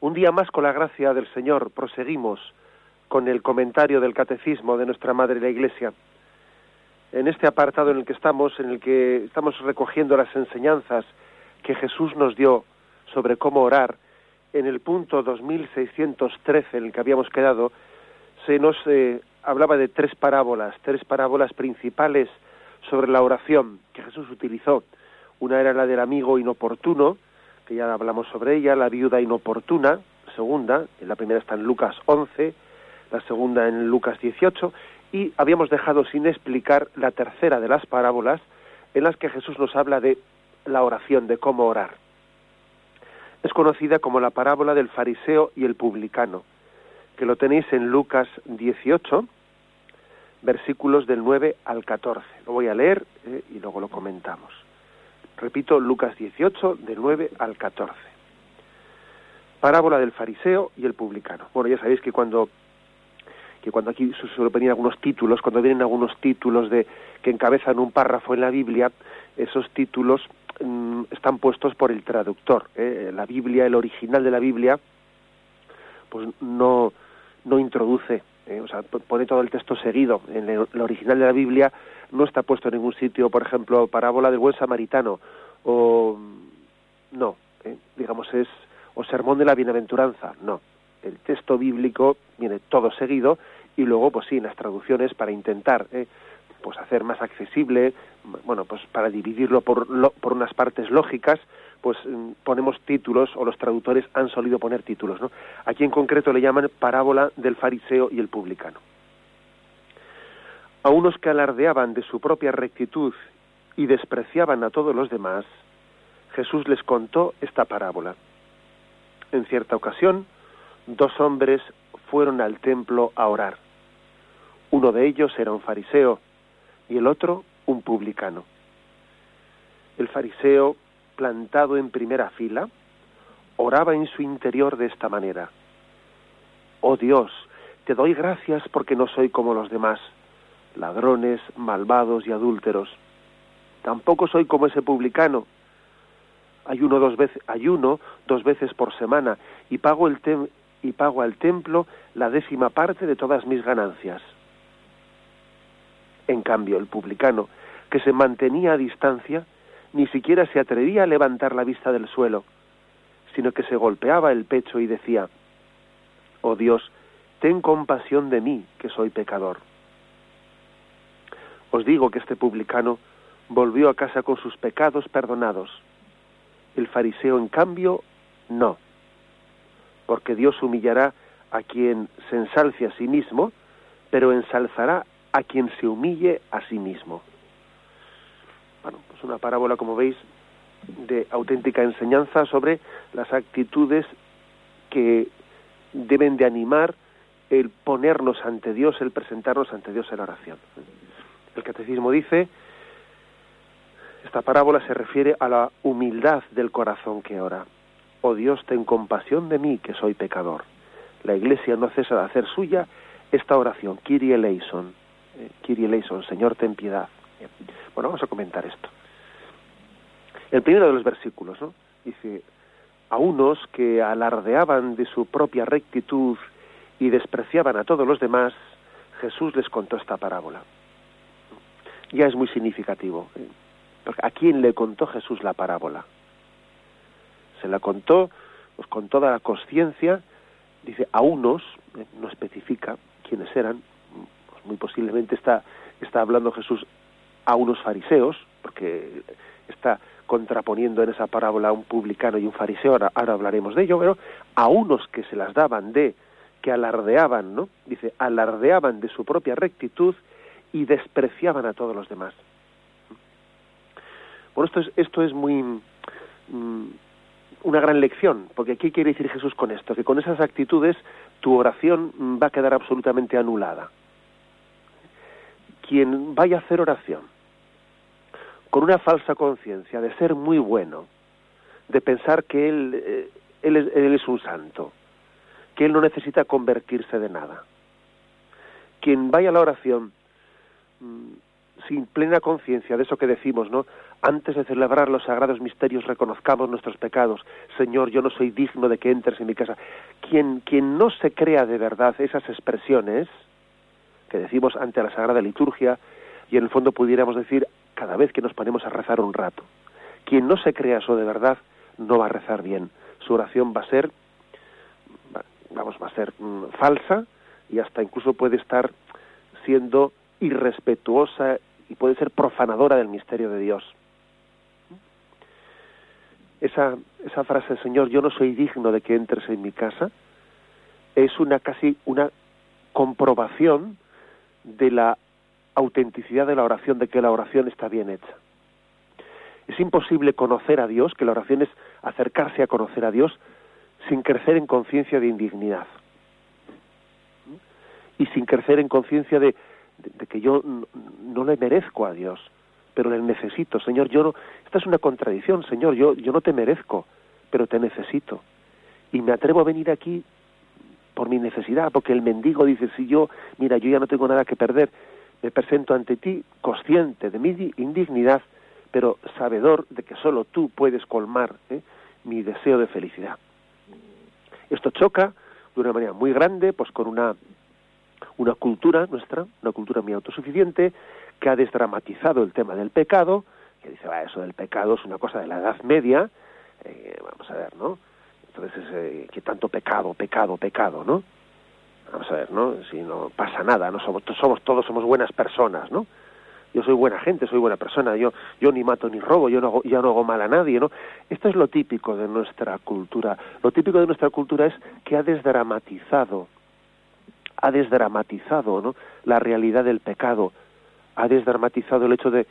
Un día más, con la gracia del Señor, proseguimos con el comentario del Catecismo de nuestra Madre la Iglesia. En este apartado en el que estamos, en el que estamos recogiendo las enseñanzas que Jesús nos dio sobre cómo orar, en el punto 2613 en el que habíamos quedado, se nos eh, hablaba de tres parábolas, tres parábolas principales sobre la oración que Jesús utilizó. Una era la del amigo inoportuno, que ya hablamos sobre ella, la viuda inoportuna, segunda, la primera está en Lucas 11, la segunda en Lucas 18, y habíamos dejado sin explicar la tercera de las parábolas en las que Jesús nos habla de la oración, de cómo orar. Es conocida como la parábola del fariseo y el publicano, que lo tenéis en Lucas 18, versículos del 9 al 14. Lo voy a leer eh, y luego lo comentamos. Repito, Lucas 18, del 9 al 14. Parábola del fariseo y el publicano. Bueno, ya sabéis que cuando que cuando aquí suelen venir algunos títulos, cuando vienen algunos títulos de que encabezan un párrafo en la Biblia, esos títulos mmm, están puestos por el traductor. ¿eh? La Biblia, el original de la Biblia, pues no no introduce, ¿eh? o sea, pone todo el texto seguido. En el original de la Biblia no está puesto en ningún sitio, por ejemplo, parábola del buen samaritano o no, ¿eh? digamos es o sermón de la bienaventuranza, no. El texto bíblico viene todo seguido y luego, pues sí, en las traducciones para intentar, ¿eh? pues hacer más accesible, bueno, pues para dividirlo por, lo, por unas partes lógicas, pues ponemos títulos o los traductores han solido poner títulos, ¿no? Aquí en concreto le llaman parábola del fariseo y el publicano. A unos que alardeaban de su propia rectitud y despreciaban a todos los demás, Jesús les contó esta parábola. En cierta ocasión, dos hombres fueron al templo a orar. Uno de ellos era un fariseo y el otro un publicano. El fariseo, plantado en primera fila, oraba en su interior de esta manera. Oh Dios, te doy gracias porque no soy como los demás, ladrones, malvados y adúlteros. Tampoco soy como ese publicano. Ayuno dos veces, ayuno dos veces por semana y pago el tem y pago al templo la décima parte de todas mis ganancias. En cambio, el publicano, que se mantenía a distancia, ni siquiera se atrevía a levantar la vista del suelo, sino que se golpeaba el pecho y decía, Oh Dios, ten compasión de mí, que soy pecador. Os digo que este publicano volvió a casa con sus pecados perdonados. El fariseo, en cambio, no, porque Dios humillará a quien se ensalce a sí mismo, pero ensalzará a quien se humille a sí mismo. Bueno, pues una parábola, como veis, de auténtica enseñanza sobre las actitudes que deben de animar el ponernos ante Dios, el presentarnos ante Dios en la oración. El catecismo dice, esta parábola se refiere a la humildad del corazón que ora. Oh Dios, ten compasión de mí, que soy pecador. La Iglesia no cesa de hacer suya esta oración, Kyrie eleison, eh, eleison, Señor, ten piedad. Bien. Bueno, vamos a comentar esto. El primero de los versículos, ¿no? Dice, a unos que alardeaban de su propia rectitud y despreciaban a todos los demás, Jesús les contó esta parábola. Ya es muy significativo. ¿A quién le contó Jesús la parábola? Se la contó pues, con toda la conciencia, dice, a unos, ¿eh? no especifica quiénes eran, pues, muy posiblemente está, está hablando Jesús a unos fariseos, porque está contraponiendo en esa parábola a un publicano y un fariseo, ahora, ahora hablaremos de ello, pero a unos que se las daban de, que alardeaban, ¿no? Dice, alardeaban de su propia rectitud y despreciaban a todos los demás. Bueno, esto es, esto es muy mm, una gran lección, porque ¿qué quiere decir Jesús con esto? Que con esas actitudes tu oración va a quedar absolutamente anulada. Quien vaya a hacer oración con una falsa conciencia de ser muy bueno, de pensar que él, eh, él, es, un santo, que él no necesita convertirse de nada. Quien vaya a la oración sin plena conciencia de eso que decimos, ¿no? Antes de celebrar los sagrados misterios reconozcamos nuestros pecados. Señor, yo no soy digno de que entres en mi casa. Quien, quien no se crea de verdad esas expresiones que decimos ante la Sagrada Liturgia y en el fondo pudiéramos decir cada vez que nos ponemos a rezar un rato. Quien no se crea eso de verdad no va a rezar bien. Su oración va a ser, vamos, va a ser mm, falsa y hasta incluso puede estar siendo irrespetuosa y puede ser profanadora del misterio de Dios. Esa, esa frase, Señor, yo no soy digno de que entres en mi casa, es una casi una comprobación de la autenticidad de la oración, de que la oración está bien hecha. Es imposible conocer a Dios, que la oración es acercarse a conocer a Dios sin crecer en conciencia de indignidad y sin crecer en conciencia de, de, que yo no, le merezco a Dios, pero le necesito. Señor, yo no, esta es una contradicción, Señor, yo, yo no te merezco, pero te necesito. Y me atrevo a venir aquí por mi necesidad, porque el mendigo dice, si yo, mira, yo ya no tengo nada que perder, me presento ante ti consciente de mi indignidad, pero sabedor de que solo tú puedes colmar ¿eh? mi deseo de felicidad. Esto choca de una manera muy grande, pues con una una cultura nuestra, una cultura muy autosuficiente, que ha desdramatizado el tema del pecado, que dice, va, eso del pecado es una cosa de la Edad Media, eh, vamos a ver, ¿no? Entonces, eh, tanto pecado, pecado, pecado, ¿no? Vamos a ver, ¿no? Si no pasa nada, no somos, somos todos somos buenas personas, ¿no? Yo soy buena gente, soy buena persona, yo yo ni mato ni robo, yo no hago, no hago mal a nadie, ¿no? Esto es lo típico de nuestra cultura. Lo típico de nuestra cultura es que ha desdramatizado ha desdramatizado ¿no? la realidad del pecado, ha desdramatizado el hecho de,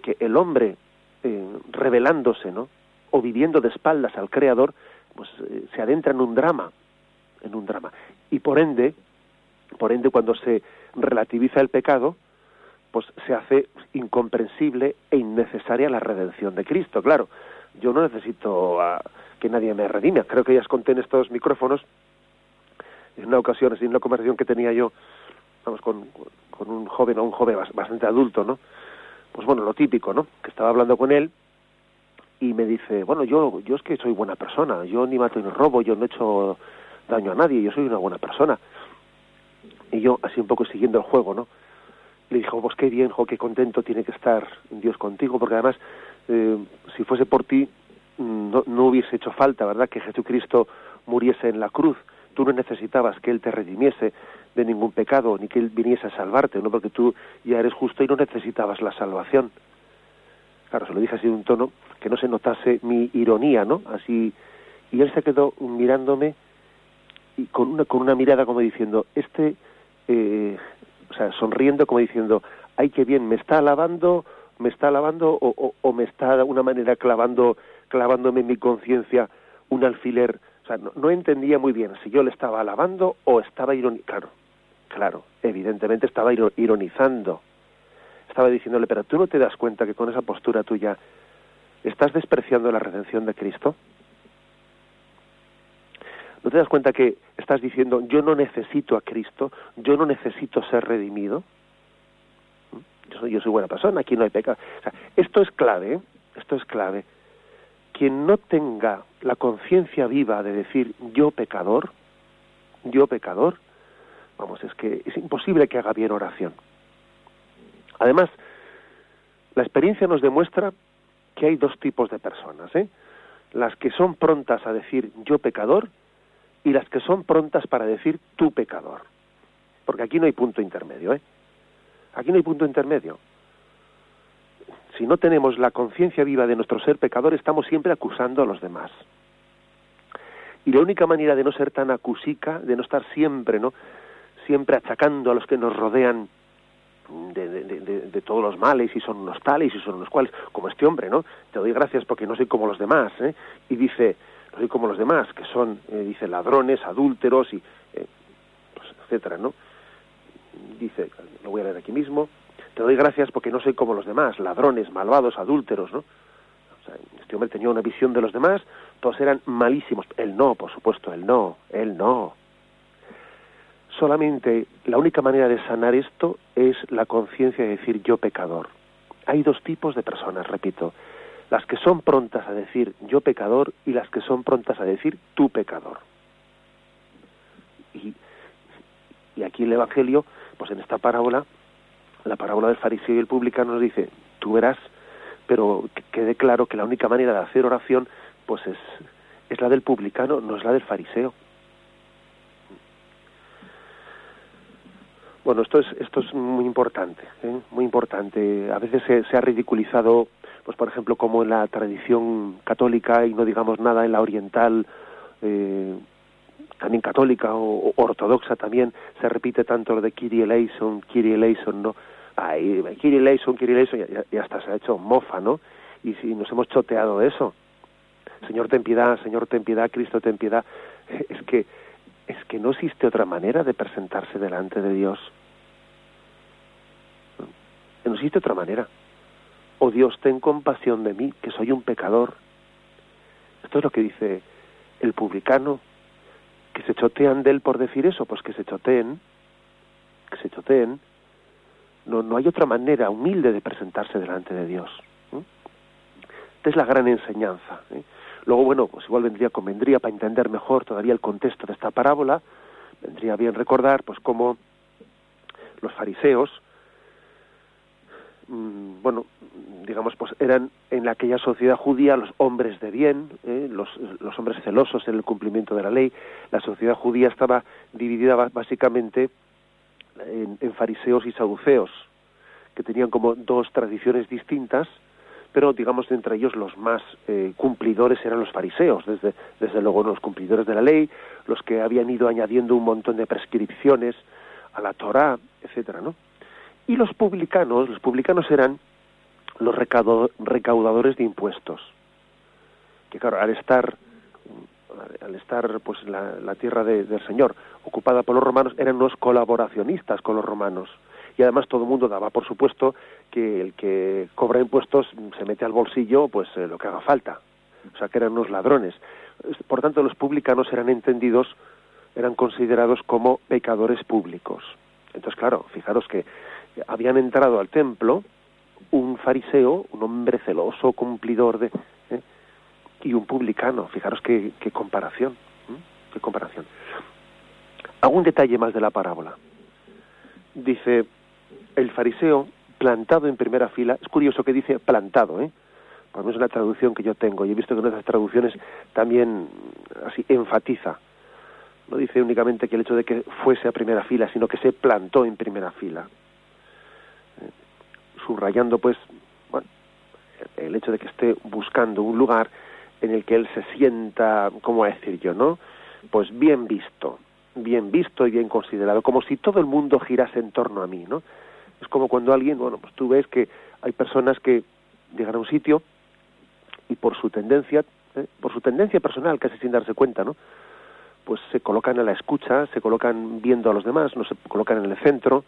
que el hombre, eh, revelándose, ¿no? o viviendo de espaldas al Creador, pues eh, se adentra en un drama, en un drama. Y por ende, por ende, cuando se relativiza el pecado, pues se hace incomprensible e innecesaria la redención de Cristo. Claro, yo no necesito que nadie me redime. Creo que ya os conté en estos micrófonos en una ocasión, en una conversación que tenía yo, vamos, con, con un joven o un joven bastante adulto, ¿no? Pues bueno, lo típico, ¿no? Que estaba hablando con él y me dice, bueno, yo, yo es que soy buena persona, yo ni mato ni robo, yo no he hecho daño a nadie, yo soy una buena persona. Y yo, así un poco siguiendo el juego, ¿no? Le dijo, pues qué bien, jo, qué contento tiene que estar Dios contigo, porque además, eh, si fuese por ti, no, no hubiese hecho falta, ¿verdad?, que Jesucristo muriese en la cruz tú no necesitabas que Él te redimiese de ningún pecado, ni que Él viniese a salvarte, ¿no? Porque tú ya eres justo y no necesitabas la salvación. Claro, se lo dije así de un tono que no se notase mi ironía, ¿no? Así, y él se quedó mirándome y con una, con una mirada como diciendo, este, eh, o sea, sonriendo como diciendo, ay, qué bien, me está alabando, me está alabando o, o me está de alguna manera clavando, clavándome en mi conciencia un alfiler o sea, no, entendía muy bien si yo le estaba alabando o estaba ironizando. Claro, claro, evidentemente estaba ironizando. Estaba diciéndole, pero tú no te das cuenta que con esa postura tuya estás despreciando la redención de Cristo. ¿No te das cuenta que estás diciendo, yo no necesito a Cristo, yo no necesito ser redimido? ¿Mm? Yo soy, yo soy buena persona, aquí no hay pecado. O sea, esto es clave, ¿eh? esto es clave quien no tenga la conciencia viva de decir yo pecador, yo pecador, vamos, es que es imposible que haga bien oración. Además, la experiencia nos demuestra que hay dos tipos de personas, ¿eh? las que son prontas a decir yo pecador y las que son prontas para decir tú pecador. Porque aquí no hay punto intermedio, ¿eh? Aquí no hay punto intermedio si no tenemos la conciencia viva de nuestro ser pecador, estamos siempre acusando a los demás. Y la única manera de no ser tan acusica, de no estar siempre, ¿no? Siempre achacando a los que nos rodean de, todos los males y son unos tales y son unos cuales, como este hombre, ¿no? Te doy gracias porque no soy como los demás, ¿eh? Y dice, no soy como los demás, que son, eh, dice, ladrones, adúlteros y eh, pues, etcétera, ¿no? Dice, lo voy a leer aquí mismo, te doy gracias porque no soy como los demás, ladrones, malvados, adúlteros, ¿no? Este hombre tenía una visión de los demás, todos eran malísimos. Él no, por supuesto, él no, él no. Solamente la única manera de sanar esto es la conciencia de decir yo pecador. Hay dos tipos de personas, repito, las que son prontas a decir yo pecador y las que son prontas a decir tú pecador. Y aquí el Evangelio, pues en esta parábola, la parábola del fariseo y el publicano nos dice, tú verás, pero que quede claro que la única manera de hacer oración, pues es, es la del publicano, no es la del fariseo. Bueno, esto es, esto es muy importante, ¿eh? muy importante. A veces se, se, ha ridiculizado, pues por ejemplo, como en la tradición católica y no digamos nada en la oriental, eh, también católica o, ortodoxa también, se repite tanto lo de Kyrie eleison, Kyrie eleison, ¿no? Ay, Kyrie eleison, Kyrie eleison, y, hasta se ha hecho mofa, ¿no? Y si nos hemos choteado de eso. Señor, ten piedad, Señor, ten piedad, Cristo, ten piedad. Es que es que no existe otra manera de presentarse delante de Dios. No existe otra manera. Oh Dios, ten compasión de mí, que soy un pecador. Esto es lo que dice el publicano, que se chotean de él por decir eso, pues que se choteen, que se choteen. No, no hay otra manera humilde de presentarse delante de Dios. Esta es la gran enseñanza. ¿eh? Luego, bueno, pues igual vendría, convendría para entender mejor todavía el contexto de esta parábola, vendría bien recordar, pues cómo los fariseos, bueno, digamos, pues eran en aquella sociedad judía los hombres de bien, ¿eh? los, hombres celosos en el cumplimiento de la ley. La sociedad judía estaba dividida básicamente en, en fariseos y saduceos, que tenían como dos tradiciones distintas, pero digamos entre ellos los más eh, cumplidores eran los fariseos, desde, desde luego los cumplidores de la ley, los que habían ido añadiendo un montón de prescripciones a la Torá, etcétera, ¿no? Y los publicanos, los publicanos eran los recaudadores de impuestos, que claro, al estar al estar pues la, tierra de, del Señor ocupada por los romanos eran unos colaboracionistas con los romanos. Y además todo el mundo daba por supuesto que el que cobra impuestos se mete al bolsillo pues eh, lo que haga falta. O sea que eran unos ladrones. Por tanto los publicanos eran entendidos eran considerados como pecadores públicos. Entonces claro fijaros que habían entrado al templo un fariseo un hombre celoso cumplidor de ¿eh? y un publicano fijaros qué, qué comparación ¿eh? qué comparación hago un detalle más de la parábola dice el fariseo plantado en primera fila, es curioso que dice plantado, ¿eh? Por es una traducción que yo tengo y he visto que en otras traducciones también así enfatiza. No dice únicamente que el hecho de que fuese a primera fila, sino que se plantó en primera fila. Subrayando, pues, bueno, el hecho de que esté buscando un lugar en el que él se sienta, ¿cómo decir yo, no? Pues bien visto, bien visto y bien considerado, como si todo el mundo girase en torno a mí, ¿no? Es como cuando alguien, bueno, pues tú ves que hay personas que llegan a un sitio y por su tendencia, ¿eh? por su tendencia personal, casi sin darse cuenta, ¿no? Pues se colocan a la escucha, se colocan viendo a los demás, no se colocan en el centro,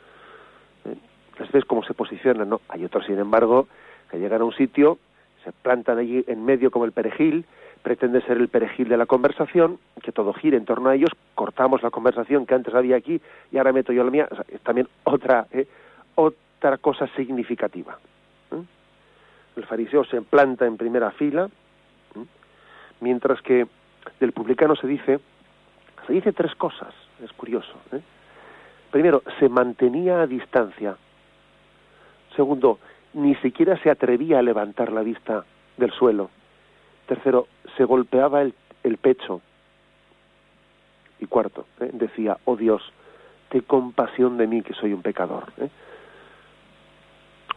les ves cómo se posicionan, ¿no? Hay otros, sin embargo, que llegan a un sitio, se plantan allí en medio como el perejil, pretende ser el perejil de la conversación, que todo gire en torno a ellos, cortamos la conversación que antes había aquí y ahora meto yo la mía, o sea, es también otra, ¿eh? otra cosa significativa. ¿eh? El fariseo se planta en primera fila, ¿eh? mientras que del publicano se dice, se dice tres cosas, es curioso. ¿eh? Primero, se mantenía a distancia. Segundo, ni siquiera se atrevía a levantar la vista del suelo. Tercero, se golpeaba el, pecho. Y cuarto, ¿eh? decía, oh Dios, ten compasión de mí que soy un pecador. ¿eh?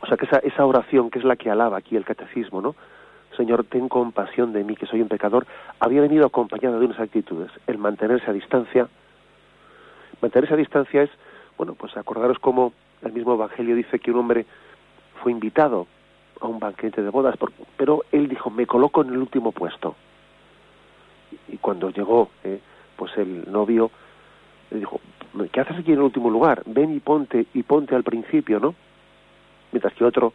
O sea que esa, esa oración que es la que alaba aquí el catecismo, ¿no? Señor, ten compasión de mí, que soy un pecador, había venido acompañada de unas actitudes. El mantenerse a distancia. Mantenerse a distancia es, bueno, pues acordaros cómo el mismo Evangelio dice que un hombre fue invitado a un banquete de bodas, pero él dijo, me coloco en el último puesto. Y cuando llegó, eh, pues el novio le dijo, ¿qué haces aquí en el último lugar? Ven y ponte, y ponte al principio, ¿no? Mientras que otro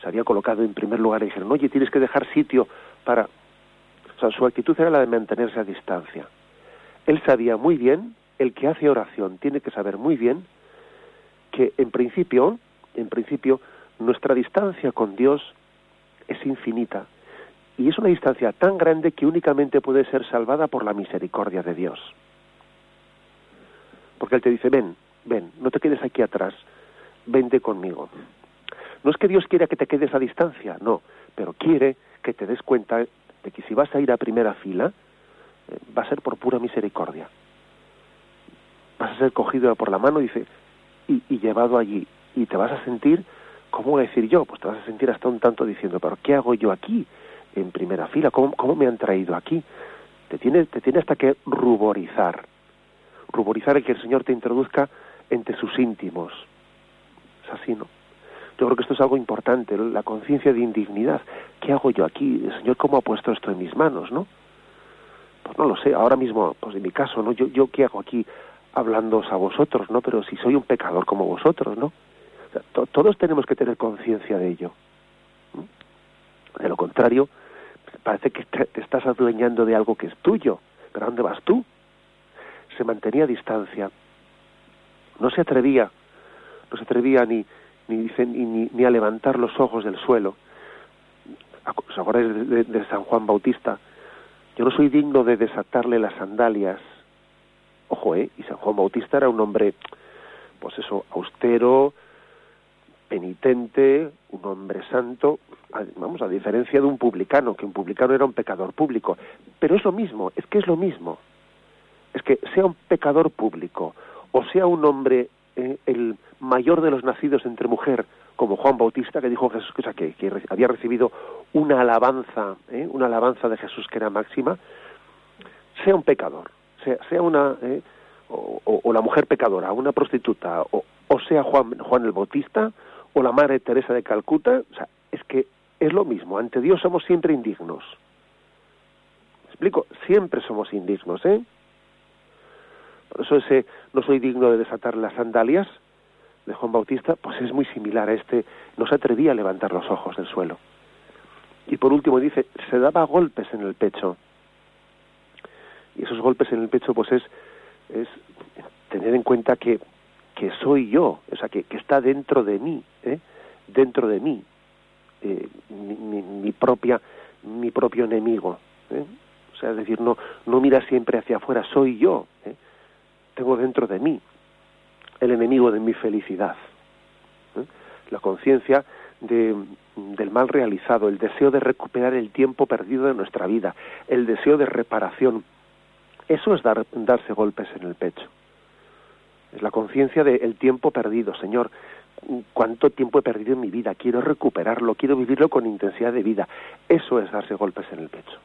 se había colocado en primer lugar y dijeron, oye, tienes que dejar sitio para... O sea, su actitud era la de mantenerse a distancia. Él sabía muy bien, el que hace oración tiene que saber muy bien que en principio, en principio, nuestra distancia con Dios es infinita y es una distancia tan grande que únicamente puede ser salvada por la misericordia de Dios. Porque Él te dice, ven, ven, no te quedes aquí atrás, vente conmigo. No es que Dios quiera que te quedes a distancia, no, pero quiere que te des cuenta de que si vas a ir a primera fila, eh, va a ser por pura misericordia. Vas a ser cogido por la mano dice, y, y llevado allí, y te vas a sentir, ¿cómo voy a decir yo? Pues te vas a sentir hasta un tanto diciendo, pero ¿qué hago yo aquí? en primera fila. ¿Cómo, cómo me han traído aquí? Te tiene, te tiene hasta que ruborizar. Ruborizar el que el Señor te introduzca entre sus íntimos. Es así, ¿no? Yo creo que esto es algo importante, la conciencia de indignidad. ¿Qué hago yo aquí? El Señor, ¿cómo ha puesto esto en mis manos, no? Pues no lo sé, ahora mismo, pues en mi caso, ¿no? Yo, yo ¿qué hago aquí hablándoos a vosotros, no? Pero si soy un pecador como vosotros, ¿no? Todos tenemos que tener conciencia de ello. De lo contrario, parece que te, estás adueñando de algo que es tuyo. ¿Pero a dónde vas tú? Se mantenía a distancia. No se atrevía, no se atrevía ni, ni, ni, ni a levantar los ojos del suelo. ¿Os acordáis de, San Juan Bautista? Yo no soy digno de desatarle las sandalias. Ojo, ¿eh? Y San Juan Bautista era un hombre, pues eso, austero, penitente, un hombre santo, vamos, a diferencia de un publicano, que un publicano era un pecador público. Pero es lo mismo, es que es lo mismo. Es que sea un pecador público o sea un hombre, eh, el mayor de los nacidos entre mujer, como Juan Bautista, que dijo Jesús que, que había recibido una alabanza, eh, una alabanza de Jesús que era máxima, sea un pecador, sea, sea una, eh, o, la mujer pecadora, una prostituta, o, o sea Juan, Juan el Bautista, o la Madre Teresa de Calcuta, o sea, es que es lo mismo, ante Dios somos siempre indignos. ¿Me explico? Siempre somos indignos, ¿eh? Por eso ese no soy digno de desatar las sandalias de Juan Bautista, pues es muy similar a este, no se atrevía a levantar los ojos del suelo. Y por último dice, se daba golpes en el pecho. Y esos golpes en el pecho, pues es, es tener en cuenta que que soy yo, o sea, que, está dentro de mí, ¿eh? dentro de mí, eh, mi, propia, mi propio enemigo. ¿eh? O sea, es decir, no, no mira siempre hacia afuera, soy yo, tengo dentro de mí el enemigo de mi felicidad. La conciencia de, del mal realizado, el deseo de recuperar el tiempo perdido de nuestra vida, el deseo de reparación. Eso es dar, darse golpes en el pecho es la conciencia del tiempo perdido, Señor. ¿Cuánto tiempo he perdido en mi vida? Quiero recuperarlo, quiero vivirlo con intensidad de vida. Eso es darse golpes en el pecho.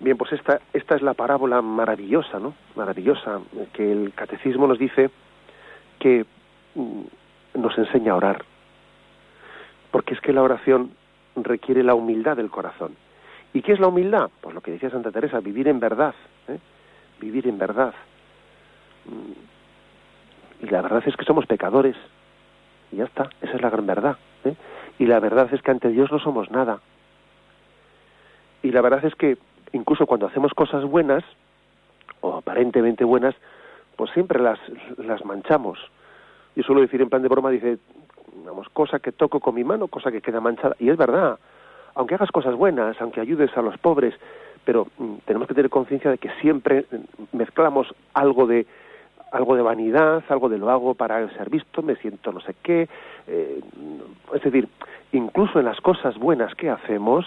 Bien, pues esta, esta es la parábola maravillosa, ¿no? Maravillosa, que el catecismo nos dice que mm, nos enseña a orar. Porque es que la oración requiere la humildad del corazón. ¿Y qué es la humildad? Pues lo que decía Santa Teresa, vivir en verdad. ¿eh? Vivir en verdad. Y la verdad es que somos pecadores. Y ya está, esa es la gran verdad. ¿eh? Y la verdad es que ante Dios no somos nada. Y la verdad es que incluso cuando hacemos cosas buenas, o aparentemente buenas, pues siempre las, las manchamos. Yo suelo decir en plan de broma, dice, vamos, cosa que toco con mi mano, cosa que queda manchada. Y es verdad, aunque hagas cosas buenas, aunque ayudes a los pobres, pero mm, tenemos que tener conciencia de que siempre mezclamos algo de, algo de vanidad, algo de lo hago para ser visto, me siento no sé qué. Eh, es decir, incluso en las cosas buenas que hacemos,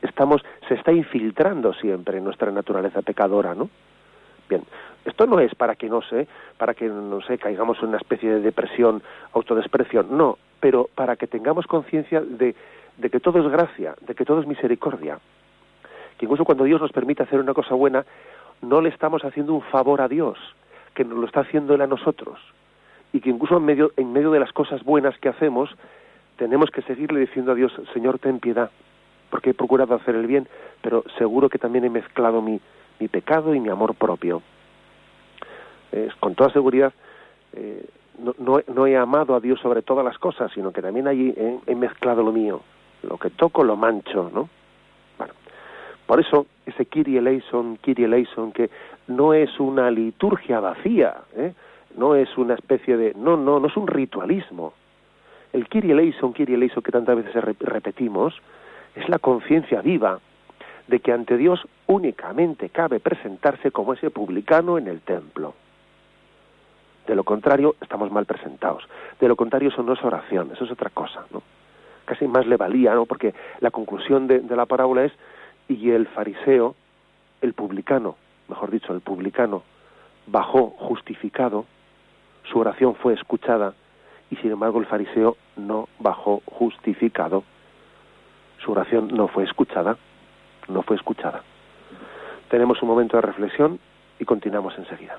estamos, se está infiltrando siempre en nuestra naturaleza pecadora, ¿no? Bien, esto no es para que no sé, para que no sé, caigamos en una especie de depresión, autodesprecio, no, pero para que tengamos conciencia de, de que todo es gracia, de que todo es misericordia. Que incluso cuando Dios nos permite hacer una cosa buena, no le estamos haciendo un favor a Dios, que nos lo está haciendo Él a nosotros y que incluso en medio, en medio de las cosas buenas que hacemos tenemos que seguirle diciendo a Dios, Señor, ten piedad, porque he procurado hacer el bien, pero seguro que también he mezclado mi, mi pecado y mi amor propio. con toda seguridad, eh, no, no, he amado a Dios sobre todas las cosas, sino que también allí he, mezclado lo mío. Lo que toco lo mancho, ¿no? Bueno, por eso ese Kyrie eleison, Kyrie eleison, que no es una liturgia vacía, ¿eh? no es una especie de... No, no, no es un ritualismo. El Kyrie eleison, Kyrie eleison que tantas veces repetimos, es la conciencia viva de que ante Dios únicamente cabe presentarse como ese publicano en el templo. De lo contrario, estamos mal presentados. De lo contrario, eso no es oración, eso es otra cosa. Casi más le valía, ¿no? Porque la conclusión de la parábola es, y el fariseo, el publicano, mejor dicho, el publicano, bajó justificado, su oración fue escuchada, y sin embargo el fariseo no bajó justificado, su oración no fue escuchada, no fue escuchada. Tenemos un momento de reflexión y continuamos enseguida.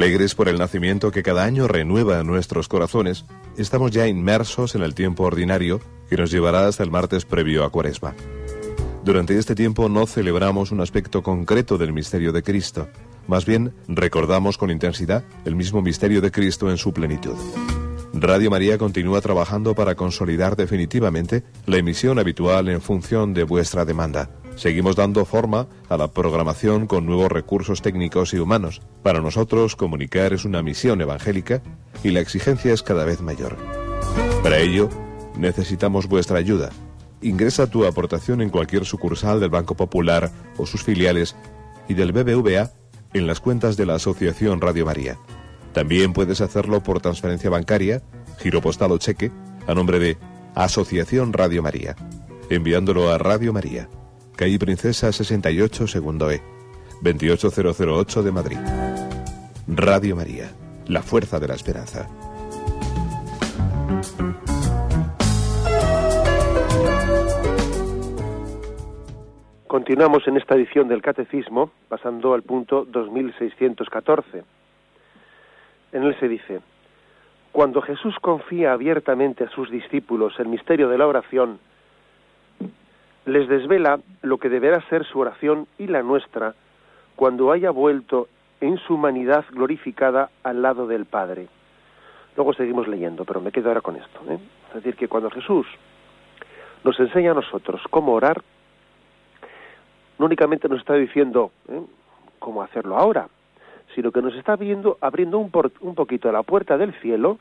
Alegres por el nacimiento que cada año renueva nuestros corazones, estamos ya inmersos en el tiempo ordinario que nos llevará hasta el martes previo a Cuaresma. Durante este tiempo no celebramos un aspecto concreto del misterio de Cristo, más bien recordamos con intensidad el mismo misterio de Cristo en su plenitud. Radio María continúa trabajando para consolidar definitivamente la emisión habitual en función de vuestra demanda. Seguimos dando forma a la programación con nuevos recursos técnicos y humanos. Para nosotros, comunicar es una misión evangélica y la exigencia es cada vez mayor. Para ello, necesitamos vuestra ayuda. Ingresa tu aportación en cualquier sucursal del Banco Popular o sus filiales y del BBVA en las cuentas de la Asociación Radio María. También puedes hacerlo por transferencia bancaria, giro postal o cheque, a nombre de Asociación Radio María, enviándolo a Radio María calle Princesa 68, segundo E, 28008 de Madrid. Radio María, la fuerza de la esperanza. Continuamos en esta edición del Catecismo, pasando al punto 2614. En él se dice, cuando Jesús confía abiertamente a sus discípulos el misterio de la oración, les desvela lo que deberá ser su oración y la nuestra cuando haya vuelto en su humanidad glorificada al lado del Padre. Luego seguimos leyendo, pero me quedo ahora con esto. ¿eh? Es decir, que cuando Jesús nos enseña a nosotros cómo orar, no únicamente nos está diciendo ¿eh? cómo hacerlo ahora, sino que nos está viendo, abriendo un, un poquito la puerta del cielo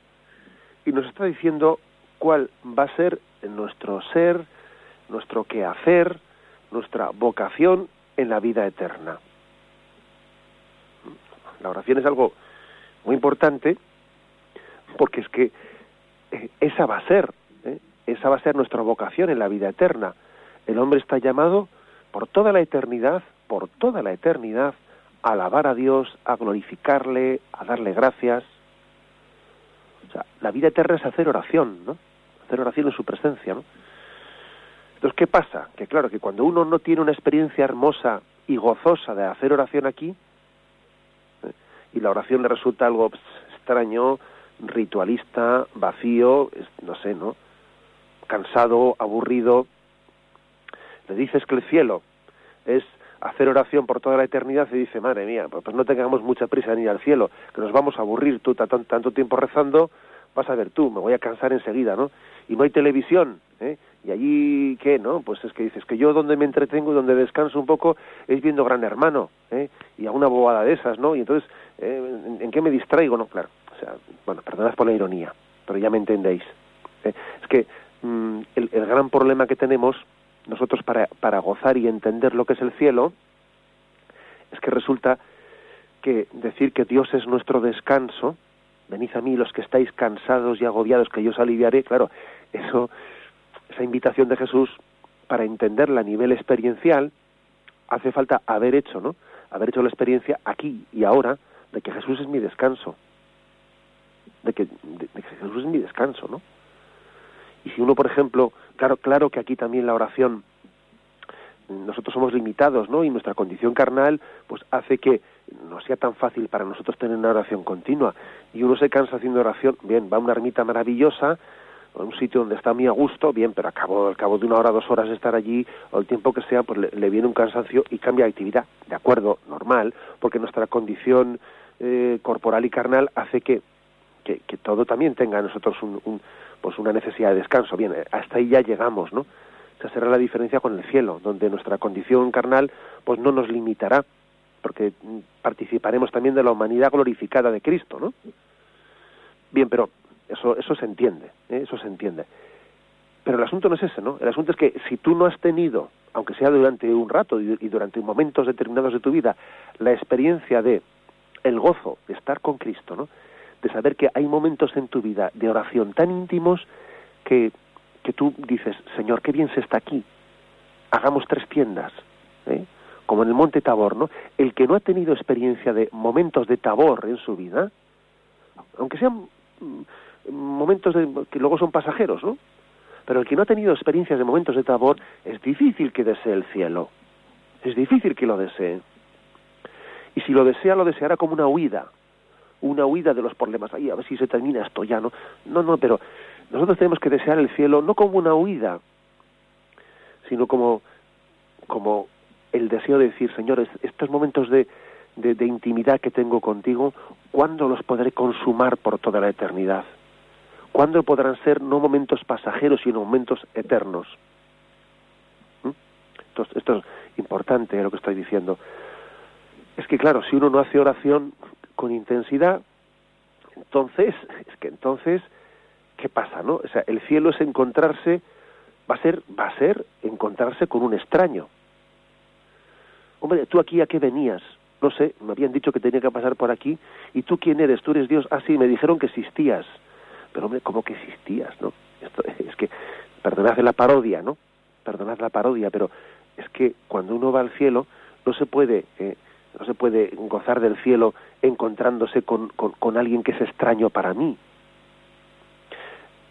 y nos está diciendo cuál va a ser nuestro ser, nuestro quehacer, nuestra vocación en la vida eterna. La oración es algo muy importante porque es que eh, esa va a ser, ¿eh? esa va a ser nuestra vocación en la vida eterna. El hombre está llamado por toda la eternidad, por toda la eternidad, a alabar a Dios, a glorificarle, a darle gracias. O sea, la vida eterna es hacer oración, ¿no? Hacer oración en su presencia, ¿no? Entonces, ¿qué pasa? Que claro, que cuando uno no tiene una experiencia hermosa y gozosa de hacer oración aquí, ¿eh? y la oración le resulta algo extraño, ritualista, vacío, no sé, ¿no? Cansado, aburrido, le dices que el cielo es hacer oración por toda la eternidad y dice, madre mía, pues, pues no tengamos mucha prisa ni al cielo, que nos vamos a aburrir tú tanto, tanto tiempo rezando, vas a ver tú, me voy a cansar enseguida, ¿no? Y no hay televisión, ¿eh? Y allí, ¿qué, no? Pues es que dices que yo donde me entretengo y donde descanso un poco es viendo Gran Hermano, ¿eh? Y a una bobada de esas, ¿no? Y entonces, ¿en, ¿en, qué me distraigo? No, claro, o sea, bueno, perdonad por la ironía, pero ya me entendéis. ¿eh? Es que mm, el, el, gran problema que tenemos nosotros para, para gozar y entender lo que es el cielo es que resulta que decir que Dios es nuestro descanso, venid a mí los que estáis cansados y agobiados, que yo os aliviaré, claro, eso, esa invitación de Jesús, para entenderla a nivel experiencial, hace falta haber hecho, ¿no? Haber hecho la experiencia aquí y ahora de que Jesús es mi descanso. De que, Jesús es mi descanso, ¿no? Y si uno, por ejemplo, claro, claro que aquí también la oración, nosotros somos limitados, ¿no? Y nuestra condición carnal, pues hace que no sea tan fácil para nosotros tener una oración continua. Y uno se cansa haciendo oración, bien, va a una ermita maravillosa, un sitio donde está muy a gusto, bien, pero a al cabo de una hora, dos horas de estar allí, o el tiempo que sea, pues le, viene un cansancio y cambia de actividad. De acuerdo, normal, porque nuestra condición eh, corporal y carnal hace que, que, que todo también tenga a nosotros un, un pues una necesidad de descanso. Bien, hasta ahí ya llegamos, ¿no? Esa será la diferencia con el cielo, donde nuestra condición carnal pues no nos limitará, porque participaremos también de la humanidad glorificada de Cristo, ¿no? Bien, pero eso eso se entiende, ¿eh? eso se entiende. Pero el asunto no es ese, ¿no? El asunto es que si tú no has tenido, aunque sea durante un rato y durante momentos determinados de tu vida, la experiencia de el gozo de estar con Cristo, ¿no? de saber que hay momentos en tu vida de oración tan íntimos que, que tú dices, Señor, qué bien se está aquí, hagamos tres tiendas, ¿eh? como en el monte Tabor, ¿no? El que no ha tenido experiencia de momentos de Tabor en su vida, aunque sean momentos de, que luego son pasajeros, ¿no? Pero el que no ha tenido experiencias de momentos de Tabor, es difícil que desee el cielo, es difícil que lo desee. Y si lo desea, lo deseará como una huida, una huida de los problemas. Ahí, a ver si se termina esto ya, ¿no? No, no, pero nosotros tenemos que desear el cielo no como una huida, sino como, como el deseo de decir, Señor, estos momentos de, de, de intimidad que tengo contigo, ¿cuándo los podré consumar por toda la eternidad? ¿Cuándo podrán ser no momentos pasajeros, sino momentos eternos? ¿Mm? Esto, es importante lo que estoy diciendo. Es que claro, si uno no hace oración, con intensidad, entonces, es que entonces, ¿qué pasa, no? O sea, el cielo es encontrarse, va a ser, va a ser encontrarse con un extraño. Hombre, ¿tú aquí a qué venías? No sé, me habían dicho que tenía que pasar por aquí, y tú quién eres, tú eres Dios, ah, sí, me dijeron que existías. Pero hombre, ¿cómo que existías, no? Esto, es que, perdonad la parodia, ¿no? Perdonad la parodia, pero es que cuando uno va al cielo, no se puede... Eh, no se puede gozar del cielo encontrándose con, con, alguien que es extraño para mí.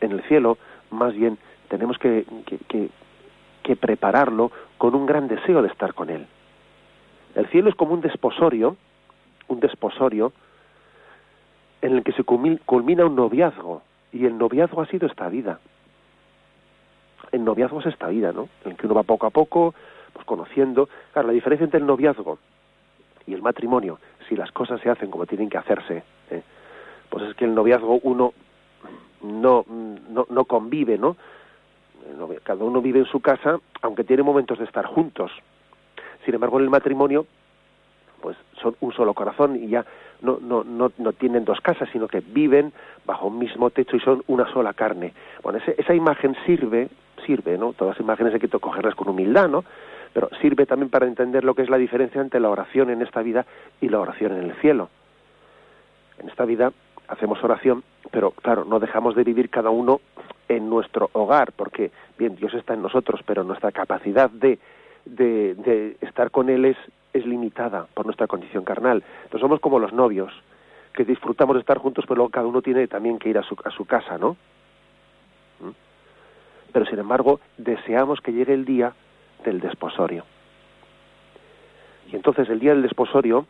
En el cielo, más bien, tenemos que, que prepararlo con un gran deseo de estar con él. El cielo es como un desposorio, un desposorio en el que se culmina un noviazgo, y el noviazgo ha sido esta vida. El noviazgo es esta vida, ¿no? En que uno va poco a poco, pues conociendo. Claro, la diferencia entre el noviazgo y el matrimonio, si las cosas se hacen como tienen que hacerse, ¿eh? pues es que el noviazgo uno no, no, no convive, ¿no? Cada uno vive en su casa, aunque tiene momentos de estar juntos. Sin embargo, en el matrimonio, pues son un solo corazón y ya no, no, no, no tienen dos casas, sino que viven bajo un mismo techo y son una sola carne. Bueno, ese, esa imagen sirve, sirve, ¿no? Todas las imágenes hay que cogerlas con humildad, ¿no? pero sirve también para entender lo que es la diferencia entre la oración en esta vida y la oración en el cielo. En esta vida hacemos oración, pero claro, no dejamos de vivir cada uno en nuestro hogar, porque bien, Dios está en nosotros, pero nuestra capacidad de, de, de estar con Él es, es limitada por nuestra condición carnal. Entonces somos como los novios, que disfrutamos de estar juntos, pero luego cada uno tiene también que ir a su, a su casa, ¿no? ¿Mm? Pero sin embargo, deseamos que llegue el día del desposorio. Y entonces el día del desposorio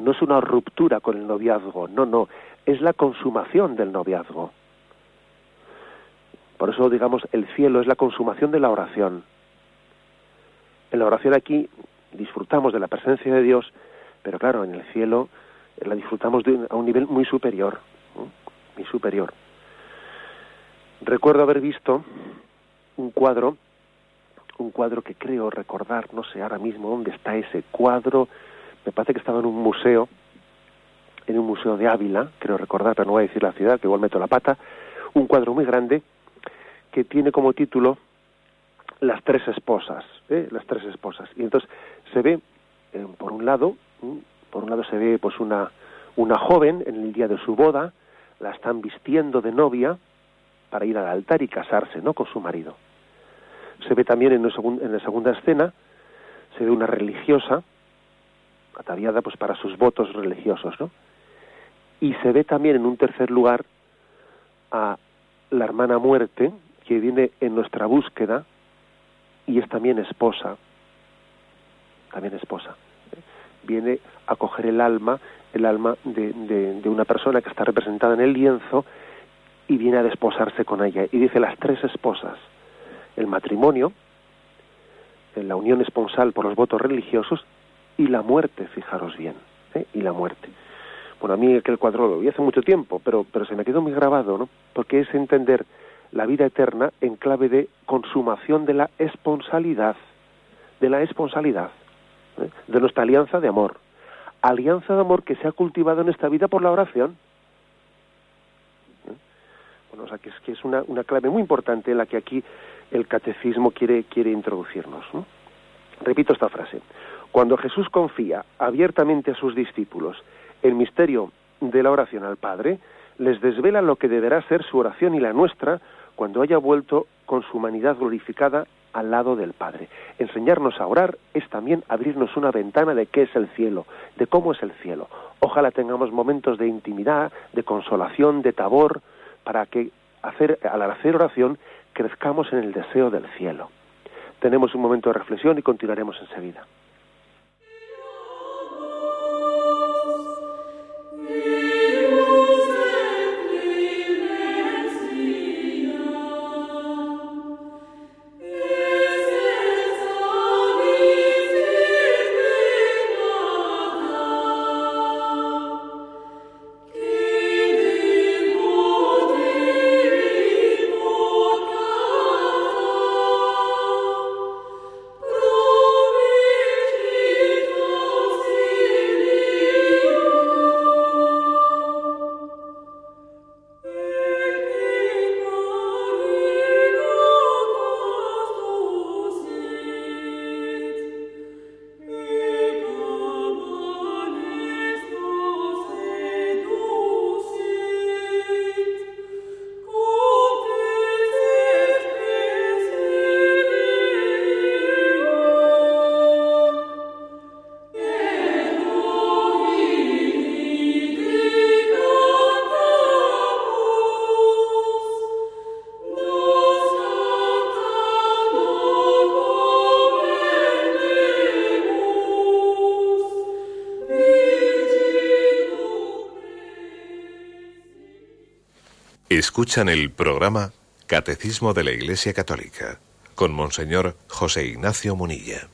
no es una ruptura con el noviazgo, no, no, es la consumación del noviazgo. Por eso, digamos, el cielo es la consumación de la oración. En la oración aquí disfrutamos de la presencia de Dios, pero claro, en el cielo eh, la disfrutamos a un nivel muy superior, muy superior. Recuerdo haber visto un cuadro, un cuadro que creo recordar, no sé ahora mismo dónde está ese cuadro, me parece que estaba en un museo, en un museo de Ávila, creo recordar, pero no voy a decir la ciudad, que igual meto la pata, un cuadro muy grande que tiene como título Las tres esposas, ¿eh? las tres esposas. Y entonces se ve, eh, por un lado, por un lado se ve pues una, una joven en el día de su boda, la están vistiendo de novia para ir al altar y casarse, ¿no? Con su marido. Se ve también en, en la segunda escena, se ve una religiosa, ataviada pues para sus votos religiosos, ¿no? Y se ve también en un tercer lugar a la hermana muerte, que viene en nuestra búsqueda y es también esposa, también esposa. Viene a coger el alma, el alma de, de, una persona que está representada en el lienzo y viene a desposarse con ella. Y dice las tres esposas, el matrimonio, la unión esponsal por los votos religiosos y la muerte, fijaros bien, ¿eh? y la muerte. Bueno, a mí aquel cuadro lo vi hace mucho tiempo, pero, pero se me quedó muy grabado, ¿no? Porque es entender la vida eterna en clave de consumación de la esponsalidad, de la esponsalidad, ¿eh? de nuestra alianza de amor. Alianza de amor que se ha cultivado en esta vida por la oración. ¿Eh? Bueno, o sea, que es, que es una, una clave muy importante en la que aquí el catecismo quiere, quiere introducirnos. ¿no? Repito esta frase. Cuando Jesús confía abiertamente a sus discípulos el misterio de la oración al Padre, les desvela lo que deberá ser su oración y la nuestra cuando haya vuelto con su humanidad glorificada al lado del Padre. Enseñarnos a orar es también abrirnos una ventana de qué es el cielo, de cómo es el cielo. Ojalá tengamos momentos de intimidad, de consolación, de tabor, para que al hacer oración crezcamos en el deseo del cielo. Tenemos un momento de reflexión y continuaremos enseguida. Escuchan el programa Catecismo de la Iglesia Católica con Monseñor José Ignacio Munilla.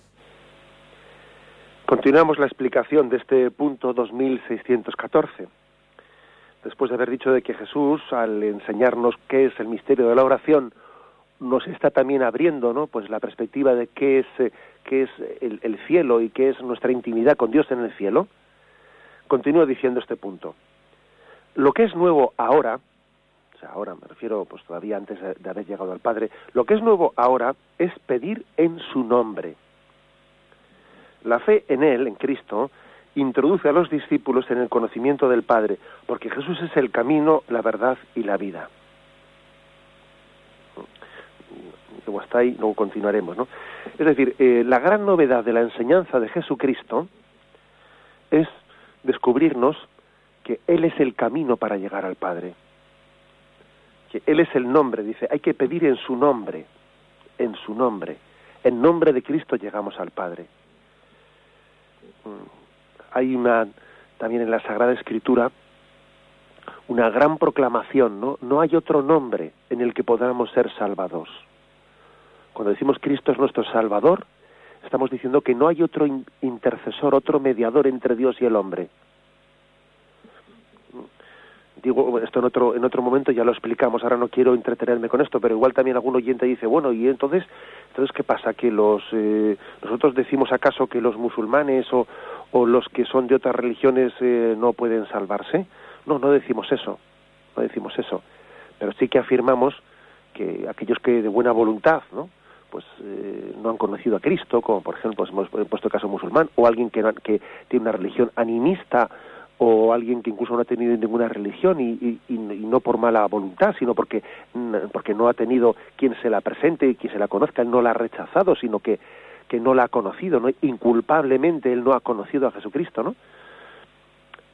Continuamos la explicación de este punto 2614. Después de haber dicho de que Jesús, al enseñarnos qué es el misterio de la oración, nos está también abriendo, ¿no? Pues la perspectiva de qué es, eh, qué es el, el cielo y qué es nuestra intimidad con Dios en el cielo. Continúa diciendo este punto. Lo que es nuevo ahora ahora me refiero pues todavía antes de haber llegado al Padre, lo que es nuevo ahora es pedir en su nombre. La fe en Él, en Cristo, introduce a los discípulos en el conocimiento del Padre, porque Jesús es el camino, la verdad y la vida. Luego hasta ahí, luego continuaremos, ¿no? Es decir, eh, la gran novedad de la enseñanza de Jesucristo es descubrirnos que Él es el camino para llegar al Padre que Él es el nombre, dice, hay que pedir en su nombre, en su nombre. En nombre de Cristo llegamos al Padre. Mm. Hay una, también en la Sagrada Escritura, una gran proclamación, ¿no? No hay otro nombre en el que podamos ser salvados. Cuando decimos Cristo es nuestro Salvador, estamos diciendo que no hay otro intercesor, otro mediador entre Dios y el hombre. Digo esto en otro en otro momento ya lo explicamos. Ahora no quiero entretenerme con esto, pero igual también algún oyente dice bueno y entonces entonces qué pasa que los eh, nosotros decimos acaso que los musulmanes o, o los que son de otras religiones eh, no pueden salvarse. No, no decimos eso, no decimos eso, pero sí que afirmamos que aquellos que de buena voluntad, ¿no? pues eh, no han conocido a Cristo, como por ejemplo hemos puesto caso musulmán, o alguien que, que tiene una religión animista, o alguien que incluso no ha tenido ninguna religión y, y, no por mala voluntad, sino porque, porque no ha tenido quien se la presente y quien se la conozca, él no la ha rechazado, sino que, que no la ha conocido, ¿no? inculpablemente él no ha conocido a Jesucristo, ¿no?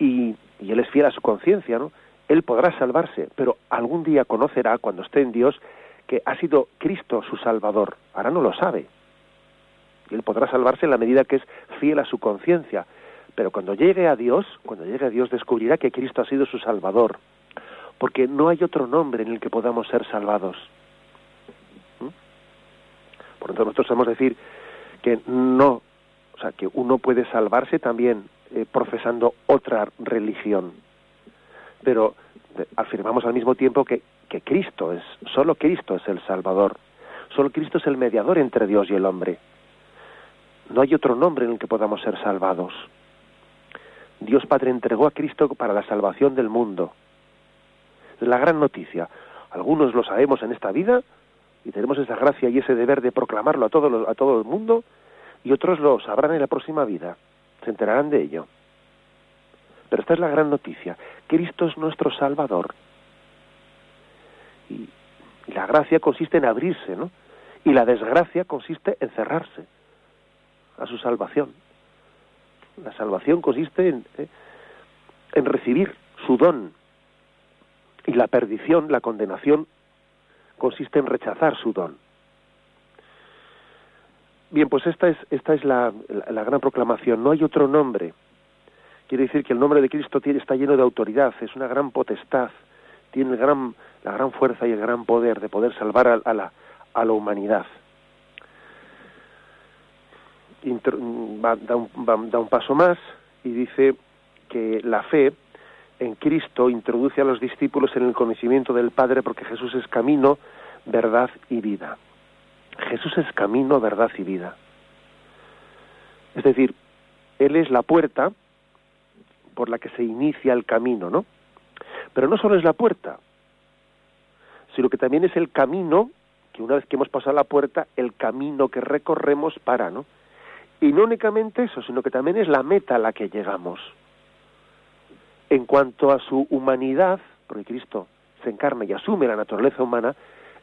Y, y él es fiel a su conciencia, ¿no? Él podrá salvarse, pero algún día conocerá, cuando esté en Dios, que ha sido Cristo su Salvador. Ahora no lo sabe. Y él podrá salvarse en la medida que es fiel a su conciencia. Pero cuando llegue a Dios, cuando llegue a Dios, descubrirá que Cristo ha sido su Salvador. Porque no hay otro nombre en el que podamos ser salvados. ¿Mm? Por lo tanto, nosotros sabemos decir que no, o sea, que uno puede salvarse también eh, profesando otra religión. Pero afirmamos al mismo tiempo que que Cristo es, solo Cristo es el Salvador, solo Cristo es el mediador entre Dios y el hombre. No hay otro nombre en el que podamos ser salvados. Dios Padre entregó a Cristo para la salvación del mundo. Es la gran noticia. Algunos lo sabemos en esta vida y tenemos esa gracia y ese deber de proclamarlo a todo, a todo el mundo y otros lo sabrán en la próxima vida. Se enterarán de ello. Pero esta es la gran noticia. Cristo es nuestro Salvador. Y, la gracia consiste en abrirse, ¿no? Y la desgracia consiste en cerrarse a su salvación. La salvación consiste en, ¿eh? en recibir su don. Y la perdición, la condenación, consiste en rechazar su don. Bien, pues esta es, esta es la, la, gran proclamación. No hay otro nombre. Quiere decir que el nombre de Cristo tiene, está lleno de autoridad, es una gran potestad, tiene gran, la gran fuerza y el gran poder de poder salvar a, la, a la humanidad. Da, un, da un paso más y dice que la fe en Cristo introduce a los discípulos en el conocimiento del Padre porque Jesús es camino, verdad y vida. Jesús es camino, verdad y vida. Es decir, Él es la puerta por la que se inicia el camino, ¿no? Pero no solo es la puerta, sino que también es el camino, que una vez que hemos pasado la puerta, el camino que recorremos para, ¿no? Y no únicamente eso, sino que también es la meta a la que llegamos. En cuanto a su humanidad, porque Cristo se encarna y asume la naturaleza humana,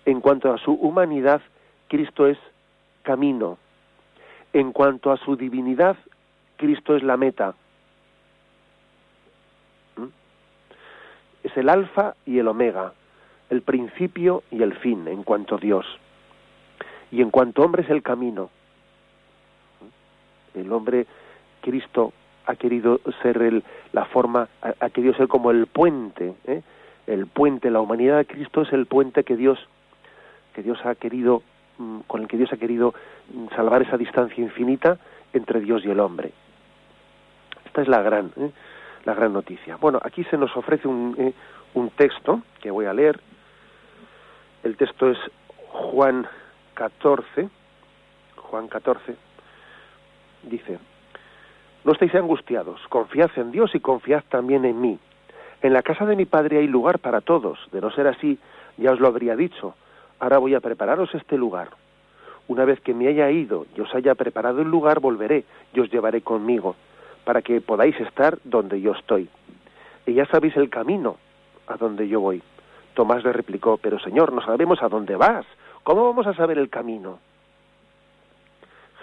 en cuanto a su humanidad, Cristo es camino. En cuanto a su divinidad, Cristo es la meta. es el alfa y el omega, el principio y el fin en cuanto Dios. Y en cuanto hombre es el camino. El hombre, Cristo, ha querido ser el, la forma, ha, querido ser como el puente, ¿eh? el puente, la humanidad de Cristo es el puente que Dios, que Dios ha querido, mm, con el que Dios ha querido mm, salvar esa distancia infinita entre Dios y el hombre. Esta es la gran, ¿eh? la gran noticia. Bueno, aquí se nos ofrece un, eh, un texto que voy a leer. El texto es Juan 14. Juan 14 dice, no estéis angustiados, confiad en Dios y confiad también en mí. En la casa de mi Padre hay lugar para todos, de no ser así, ya os lo habría dicho. Ahora voy a prepararos este lugar. Una vez que me haya ido y os haya preparado el lugar, volveré y os llevaré conmigo para que podáis estar donde yo estoy. Y ya sabéis el camino a donde yo voy. Tomás le replicó, pero Señor, no sabemos a dónde vas. ¿Cómo vamos a saber el camino?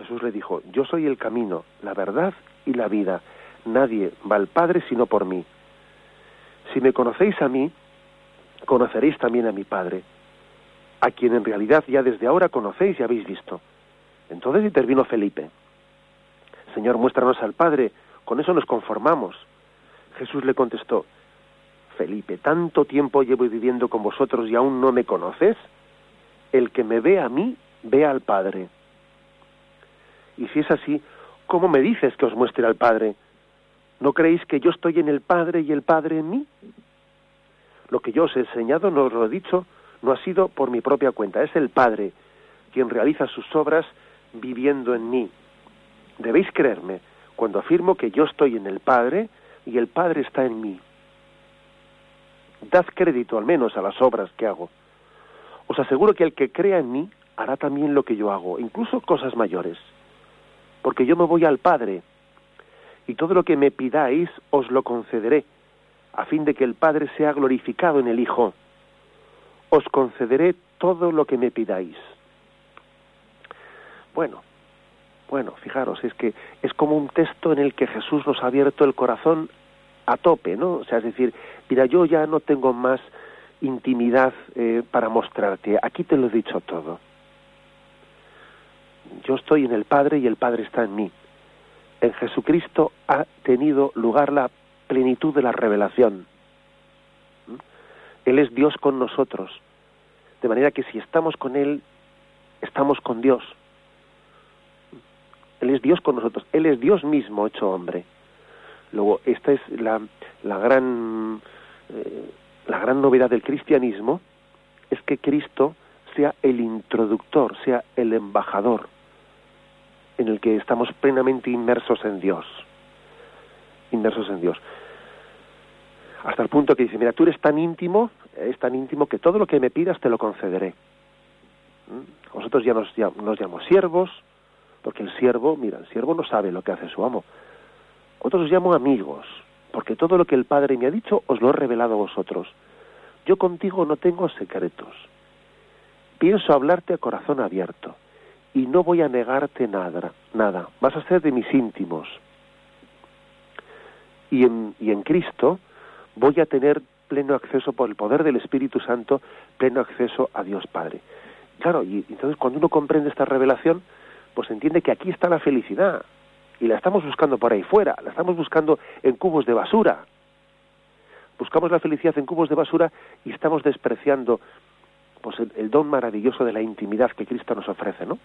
Jesús le dijo, yo soy el camino, la verdad y la vida. Nadie va al Padre sino por mí. Si me conocéis a mí, conoceréis también a mi Padre, a quien en realidad ya desde ahora conocéis y habéis visto. Entonces intervino Felipe. Señor, muéstranos al Padre, con eso nos conformamos. Jesús le contestó, Felipe, tanto tiempo llevo viviendo con vosotros y aún no me conoces. El que me ve a mí, ve al Padre. Y si es así, ¿cómo me dices que os muestre al Padre? ¿No creéis que yo estoy en el Padre y el Padre en mí? Lo que yo os he enseñado, no os lo he dicho, no ha sido por mi propia cuenta, es el Padre quien realiza sus obras viviendo en mí. Debéis creerme cuando afirmo que yo estoy en el Padre y el Padre está en mí. Dad crédito al menos a las obras que hago. Os aseguro que el que crea en mí hará también lo que yo hago, incluso cosas mayores. Porque yo me voy al Padre y todo lo que me pidáis os lo concederé, a fin de que el Padre sea glorificado en el Hijo. Os concederé todo lo que me pidáis. Bueno, bueno, fijaros, es que es como un texto en el que Jesús nos ha abierto el corazón a tope, ¿no? O sea, es decir, mira, yo ya no tengo más intimidad eh, para mostrarte, aquí te lo he dicho todo. Yo estoy en el Padre y el Padre está en mí. En Jesucristo ha tenido lugar la plenitud de la revelación. ¿Mm? Él es Dios con nosotros. De manera que si estamos con Él, estamos con Dios. Él es Dios con nosotros, Él es Dios mismo hecho hombre. Luego, esta es la, la gran eh, la gran novedad del cristianismo es que Cristo sea el introductor, sea el embajador en el que estamos plenamente inmersos en Dios. Inmersos en Dios. Hasta el punto que dice, mira, tú eres tan íntimo, es tan íntimo que todo lo que me pidas te lo concederé. ¿Mm? Nosotros ya nos, ya nos llamamos siervos, porque el siervo, mira, el siervo no sabe lo que hace su amo. Otros os llamo amigos, porque todo lo que el Padre me ha dicho os lo he revelado a vosotros. Yo contigo no tengo secretos. Pienso hablarte a corazón abierto y no voy a negarte nada, nada. Vas a ser de mis íntimos. Y en, y en Cristo voy a tener pleno acceso por el poder del Espíritu Santo, pleno acceso a Dios Padre. Claro, y entonces cuando uno comprende esta revelación, pues entiende que aquí está la felicidad y la estamos buscando por ahí fuera, la estamos buscando en cubos de basura. Buscamos la felicidad en cubos de basura y estamos despreciando pues el, don maravilloso de la intimidad que Cristo nos ofrece, ¿no?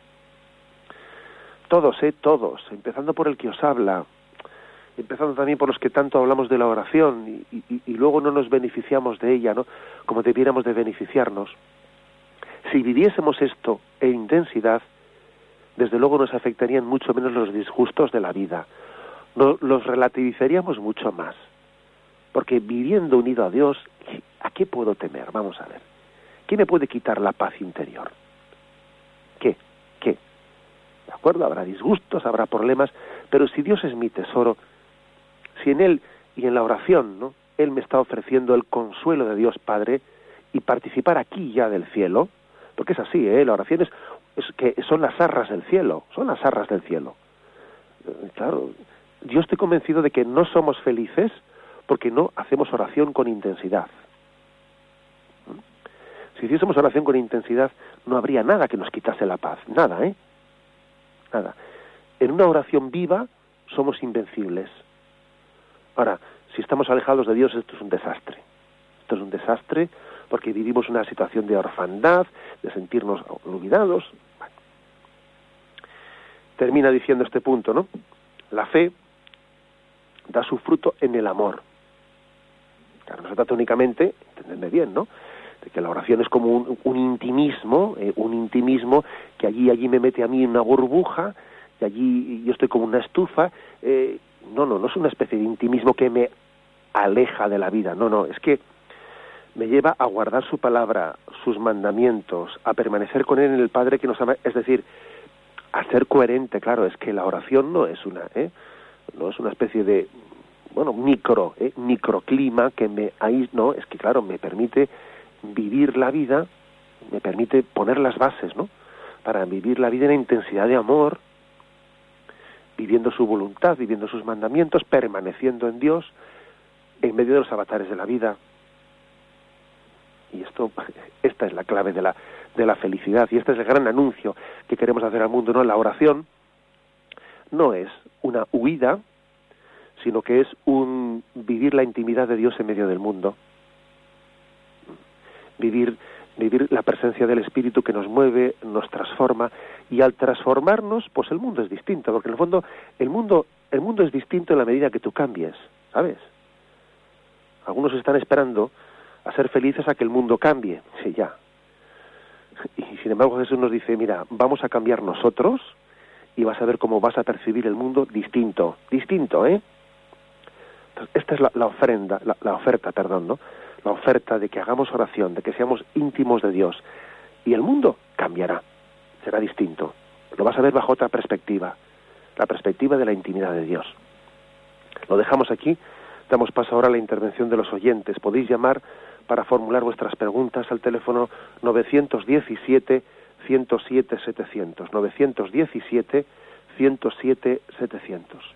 Todos, eh, todos, empezando por el que os habla, empezando también por los que tanto hablamos de la oración y, luego no nos beneficiamos de ella, ¿no? Como debiéramos de beneficiarnos. Si viviésemos esto en intensidad, desde luego nos afectarían mucho menos los disgustos de la vida. los relativizaríamos mucho más. Porque viviendo unido a Dios, ¿a qué puedo temer? Vamos a ver. ¿Qué me puede quitar la paz interior? ¿Qué? ¿Qué? ¿De acuerdo? Habrá disgustos, habrá problemas, pero si Dios es mi tesoro, si en Él y en la oración, ¿no? Él me está ofreciendo el consuelo de Dios Padre y participar aquí ya del cielo, porque es así, ¿eh? La oración es es que son las arras del cielo, son las arras del cielo. Eh, claro, yo estoy convencido de que no somos felices porque no hacemos oración con intensidad. Si hiciésemos oración con intensidad, no habría nada que nos quitase la paz, nada, ¿eh? Nada. En una oración viva somos invencibles. Ahora, si estamos alejados de Dios, esto es un desastre. Esto es un desastre porque vivimos una situación de orfandad, de sentirnos olvidados, termina diciendo este punto, ¿no? La fe da su fruto en el amor. Claro, no se trata únicamente, entendedme bien, ¿no? Que la oración es como un, intimismo, eh, un intimismo que allí, allí me mete a mí en una burbuja, y allí yo estoy como una estufa. Eh, no, no, no es una especie de intimismo que me aleja de la vida, no, no, es que me lleva a guardar su palabra, sus mandamientos, a permanecer con él en el Padre que nos ama, es decir, a ser coherente, claro, es que la oración no es una, ¿eh? no es una especie de, bueno, micro, ¿eh? microclima que me, ahí, no, es que claro, me permite vivir la vida, me permite poner las bases, ¿no? Para vivir la vida en intensidad de amor, viviendo su voluntad, viviendo sus mandamientos, permaneciendo en Dios, en medio de los avatares de la vida. Y esto, esta es la clave de la, de la felicidad. Y este es el gran anuncio que queremos hacer al mundo, ¿no? La oración no es una huida, sino que es un vivir la intimidad de Dios en medio del mundo. Vivir vivir la presencia del Espíritu que nos mueve, nos transforma y al transformarnos, pues el mundo es distinto, porque en el fondo el mundo el mundo es distinto en la medida que tú cambies, ¿sabes? Algunos están esperando a ser felices a que el mundo cambie, sí, ya. Y sin embargo Jesús nos dice, mira, vamos a cambiar nosotros y vas a ver cómo vas a percibir el mundo distinto, distinto, ¿eh? esta es la, ofrenda, la, la, oferta, perdón, ¿no? La oferta de que hagamos oración, de que seamos íntimos de Dios. Y el mundo cambiará, será distinto. Lo vas a ver bajo otra perspectiva, la perspectiva de la intimidad de Dios. Lo dejamos aquí, damos paso ahora a la intervención de los oyentes. Podéis llamar para formular vuestras preguntas al teléfono 917 107 700. 917 107 700.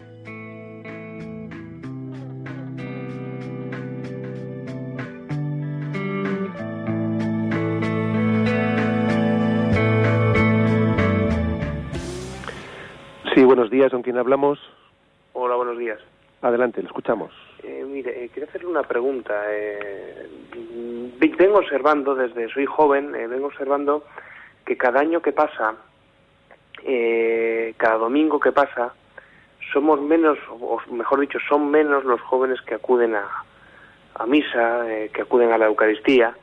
Días, ¿con quién hablamos? Hola, buenos días. Adelante, lo escuchamos. Eh, mire, eh, quiero hacerle una pregunta. Eh, vengo observando, desde soy joven, vengo observando que cada año que pasa, cada domingo que pasa, somos menos, o mejor dicho, son menos los jóvenes que acuden a, a misa, que acuden a la Eucaristía.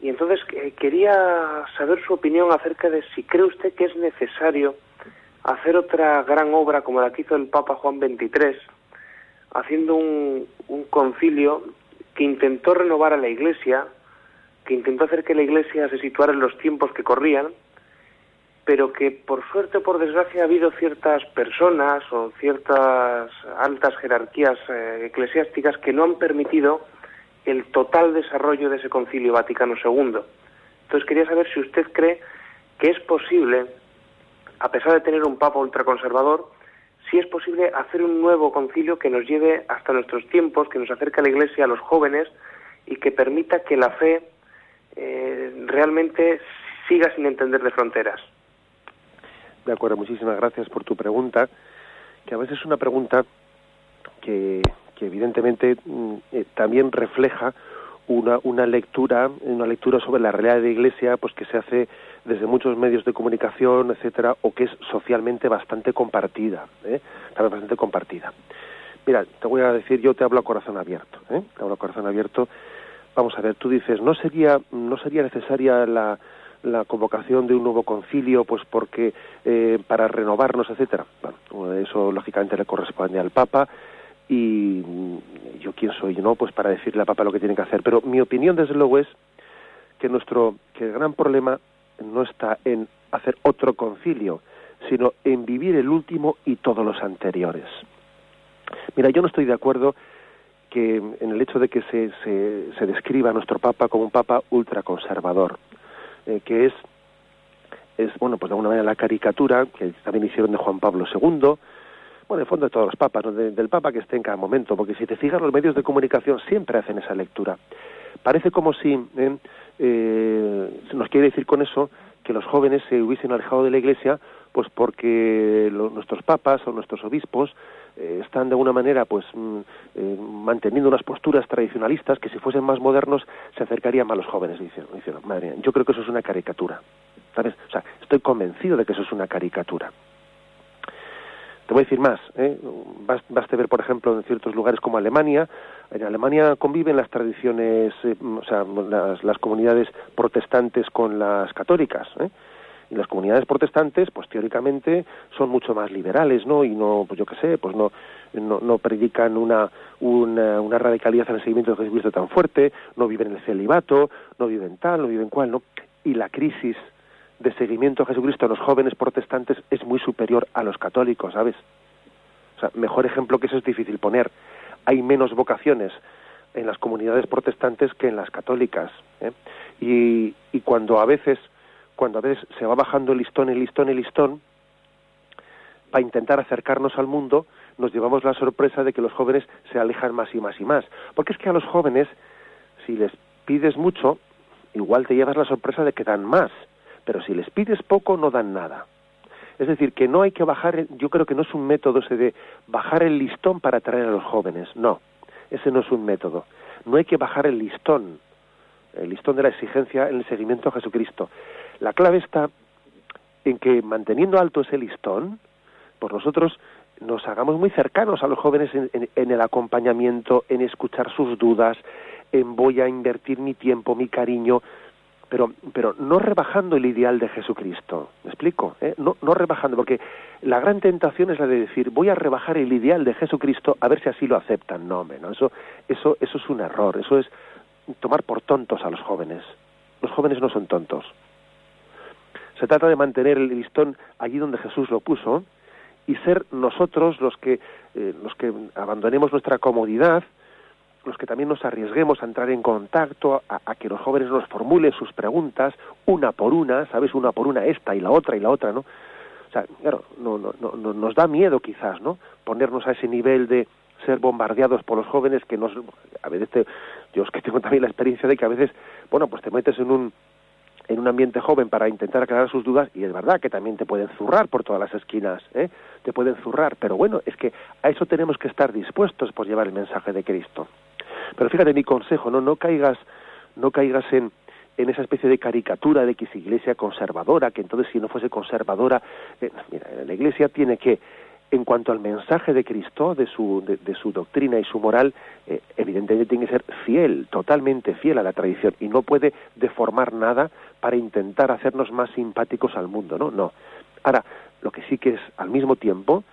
Y entonces quería saber su opinión acerca de si cree usted que es necesario hacer otra gran obra como la que hizo el Papa Juan XXIII, haciendo un, concilio que intentó renovar a la Iglesia, que intentó hacer que la Iglesia se situara en los tiempos que corrían, pero que por suerte o por desgracia ha habido ciertas personas o ciertas altas jerarquías eh, eclesiásticas que no han permitido el total desarrollo de ese concilio Vaticano II. Entonces quería saber si usted cree que es posible a pesar de tener un papa ultraconservador, sí es posible hacer un nuevo concilio que nos lleve hasta nuestros tiempos, que nos acerque a la Iglesia, a los jóvenes y que permita que la fe eh, realmente siga sin entender de fronteras. De acuerdo, muchísimas gracias por tu pregunta, que a veces es una pregunta que, evidentemente mm, eh, también refleja una, una lectura, una lectura sobre la realidad de la Iglesia, pues que se hace desde muchos medios de comunicación, etcétera, o que es socialmente bastante compartida, ¿eh? bastante compartida. Mira, te voy a decir, yo te hablo a corazón abierto, ¿eh? te hablo a corazón abierto. Vamos a ver, tú dices, no sería, no sería necesaria la, la convocación de un nuevo concilio, pues porque eh, para renovarnos, etcétera. Bueno, eso lógicamente le corresponde al Papa y yo quién soy, ¿no? Pues para decirle al Papa lo que tiene que hacer. Pero mi opinión desde luego es que nuestro, que el gran problema no está en hacer otro concilio, sino en vivir el último y todos los anteriores. Mira, yo no estoy de acuerdo que en el hecho de que se, se, describa a nuestro Papa como un Papa ultraconservador, eh, que es, es, bueno, pues de alguna manera la caricatura que también hicieron de Juan Pablo II, bueno, en el fondo de todos los papas, del Papa que esté en cada momento, porque si te fijas, los medios de comunicación siempre hacen esa lectura. Parece como si eh, eh, nos quiere decir con eso que los jóvenes se hubiesen alejado de la Iglesia pues porque nuestros papas o nuestros obispos eh, están de alguna manera pues mm, eh, manteniendo unas posturas tradicionalistas que si fuesen más modernos se acercarían más a los jóvenes dicen, madre mía, yo creo que eso es una caricatura estoy convencido de que eso es una caricatura te voy a decir más ¿eh? baste ver por ejemplo en ciertos lugares como Alemania en Alemania conviven las tradiciones eh, o sea las, las comunidades protestantes con las católicas ¿eh? y las comunidades protestantes pues teóricamente son mucho más liberales no y no pues yo qué sé pues no no, no predican una, una, una radicalidad en el seguimiento de Jesucristo tan fuerte no viven en el celibato no viven tal no viven cual no y la crisis de seguimiento a Jesucristo a los jóvenes protestantes es muy superior a los católicos sabes o sea mejor ejemplo que eso es difícil poner hay menos vocaciones en las comunidades protestantes que en las católicas ¿eh? y, y cuando a veces cuando a veces se va bajando el listón, el listón, el listón, para intentar acercarnos al mundo, nos llevamos la sorpresa de que los jóvenes se alejan más y más y más. Porque es que a los jóvenes, si les pides mucho, igual te llevas la sorpresa de que dan más, pero si les pides poco, no dan nada. Es decir, que no hay que bajar, yo creo que no es un método ese de bajar el listón para atraer a los jóvenes, no, ese no es un método. No hay que bajar el listón, el listón de la exigencia en el seguimiento a Jesucristo. La clave está en que manteniendo alto ese listón, pues nosotros nos hagamos muy cercanos a los jóvenes en, el acompañamiento, en escuchar sus dudas, en voy a invertir mi tiempo, mi cariño, pero, pero no rebajando el ideal de Jesucristo. ¿Me explico? ¿Eh? No, no rebajando, porque la gran tentación es la de decir voy a rebajar el ideal de Jesucristo a ver si así lo aceptan. No, hombre, no, eso, eso, eso es un error, eso es tomar por tontos a los jóvenes. Los jóvenes no son tontos. Se trata de mantener el listón allí donde Jesús lo puso y ser nosotros los que, eh, los que abandonemos nuestra comodidad, los que también nos arriesguemos a entrar en contacto, a, que los jóvenes nos formulen sus preguntas una por una, ¿sabes? Una por una, esta y la otra y la otra, ¿no? O sea, claro, no, no, no, nos da miedo quizás, ¿no? Ponernos a ese nivel de ser bombardeados por los jóvenes que nos... A veces, yo es que tengo también la experiencia de que a veces, bueno, pues te metes en un en un ambiente joven para intentar aclarar sus dudas y es verdad que también te pueden zurrar por todas las esquinas, ¿eh? te pueden zurrar, pero bueno, es que a eso tenemos que estar dispuestos por llevar el mensaje de Cristo. Pero fíjate mi consejo, no no caigas no caigas en en esa especie de caricatura de que es iglesia conservadora, que entonces si no fuese conservadora, eh, mira, la iglesia tiene que en cuanto al mensaje de Cristo, de su, de, su doctrina y su moral, eh, evidentemente tiene que ser fiel, totalmente fiel a la tradición y no puede deformar nada para intentar hacernos más simpáticos al mundo, ¿no? No. Ahora, lo que sí que es al mismo tiempo,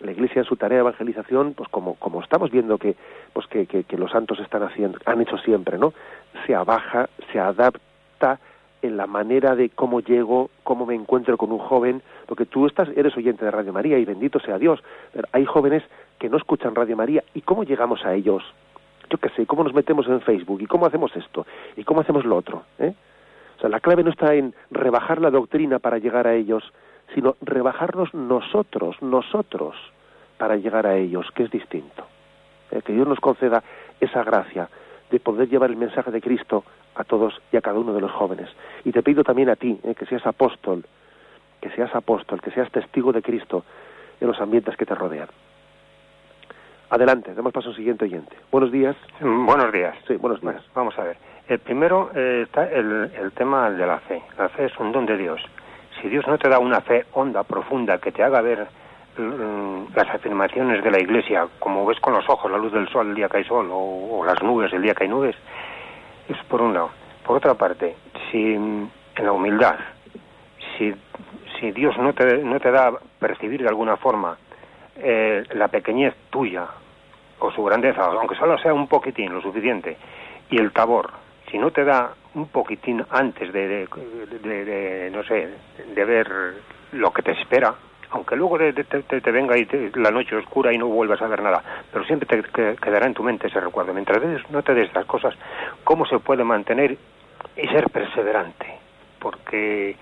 la Iglesia en su tarea de evangelización, pues como, como estamos viendo que, pues que, que, los santos están haciendo, han hecho siempre, ¿no? Se abaja, se adapta en la manera de cómo llego, cómo me encuentro con un joven, porque tú estás, eres oyente de Radio María y bendito sea Dios, pero hay jóvenes que no escuchan Radio María. Y cómo llegamos a ellos, yo qué sé, cómo nos metemos en Facebook y cómo hacemos esto y cómo hacemos lo otro, ¿eh? O sea, la clave no está en rebajar la doctrina para llegar a ellos, sino rebajarnos nosotros, nosotros, para llegar a ellos, que es distinto. ¿Eh? Que Dios nos conceda esa gracia de poder llevar el mensaje de Cristo a todos y a cada uno de los jóvenes. Y te pido también a ti eh, que seas apóstol, que seas apóstol, que seas testigo de Cristo en los ambientes que te rodean. Adelante, damos paso al siguiente oyente. Buenos días. Mm, buenos días. Sí, buenos días. vamos a ver. El primero eh, está el, el tema de la fe. La fe es un don de Dios. Si Dios no te da una fe honda, profunda, que te haga ver mm, las afirmaciones de la Iglesia, como ves con los ojos la luz del sol el día que hay sol, o las nubes el día que hay nubes, es por un lado. Por otra parte, si en la humildad, si, si Dios no te, no te da percibir de alguna forma eh, la pequeñez tuya o su grandeza, aunque solo sea un poquitín, lo suficiente, y el tabor, si no te da un poquitín antes de, de no sé, de ver lo que te espera, aunque luego te, te, venga y la noche oscura y no vuelvas a ver nada, pero siempre te quedará en tu mente ese recuerdo. Mientras no te des estas cosas, ¿cómo se puede mantener y ser perseverante? Porque,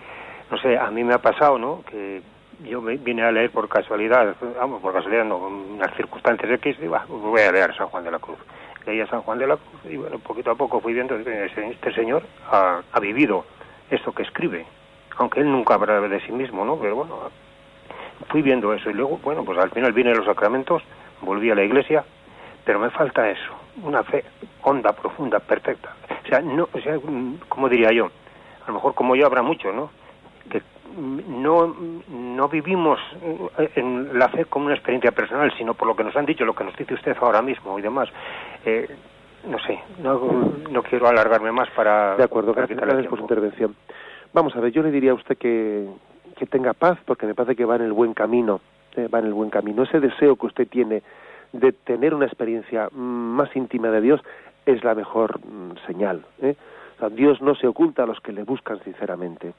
no sé, a mí me ha pasado, ¿no? Que yo vine a leer por casualidad, vamos, por casualidad, no, unas circunstancias X, y voy a leer San Juan de la Cruz. Leía San Juan de la Cruz y bueno, poquito a poco fui viendo este señor ha, vivido esto que escribe, aunque él nunca habla de sí mismo, ¿no? Pero bueno, fui viendo eso y luego, bueno, pues al final vienen los sacramentos, volví a la iglesia, pero me falta eso, una fe honda, profunda, perfecta. O sea, no, o sea, como diría yo, a lo mejor como yo habrá mucho, ¿no? Que no, no vivimos en la fe como una experiencia personal, sino por lo que nos han dicho, lo que nos dice usted ahora mismo y demás. Eh, no sé, no, no quiero alargarme más para... De acuerdo, gracias, por su intervención. Vamos a ver, yo le diría a usted que, que tenga paz, porque me parece que va en el buen camino, eh, va en el buen camino. Ese deseo que usted tiene de tener una experiencia mm, más íntima de Dios es la mejor mm, señal. ¿eh? Dios no se oculta a los que le buscan sinceramente.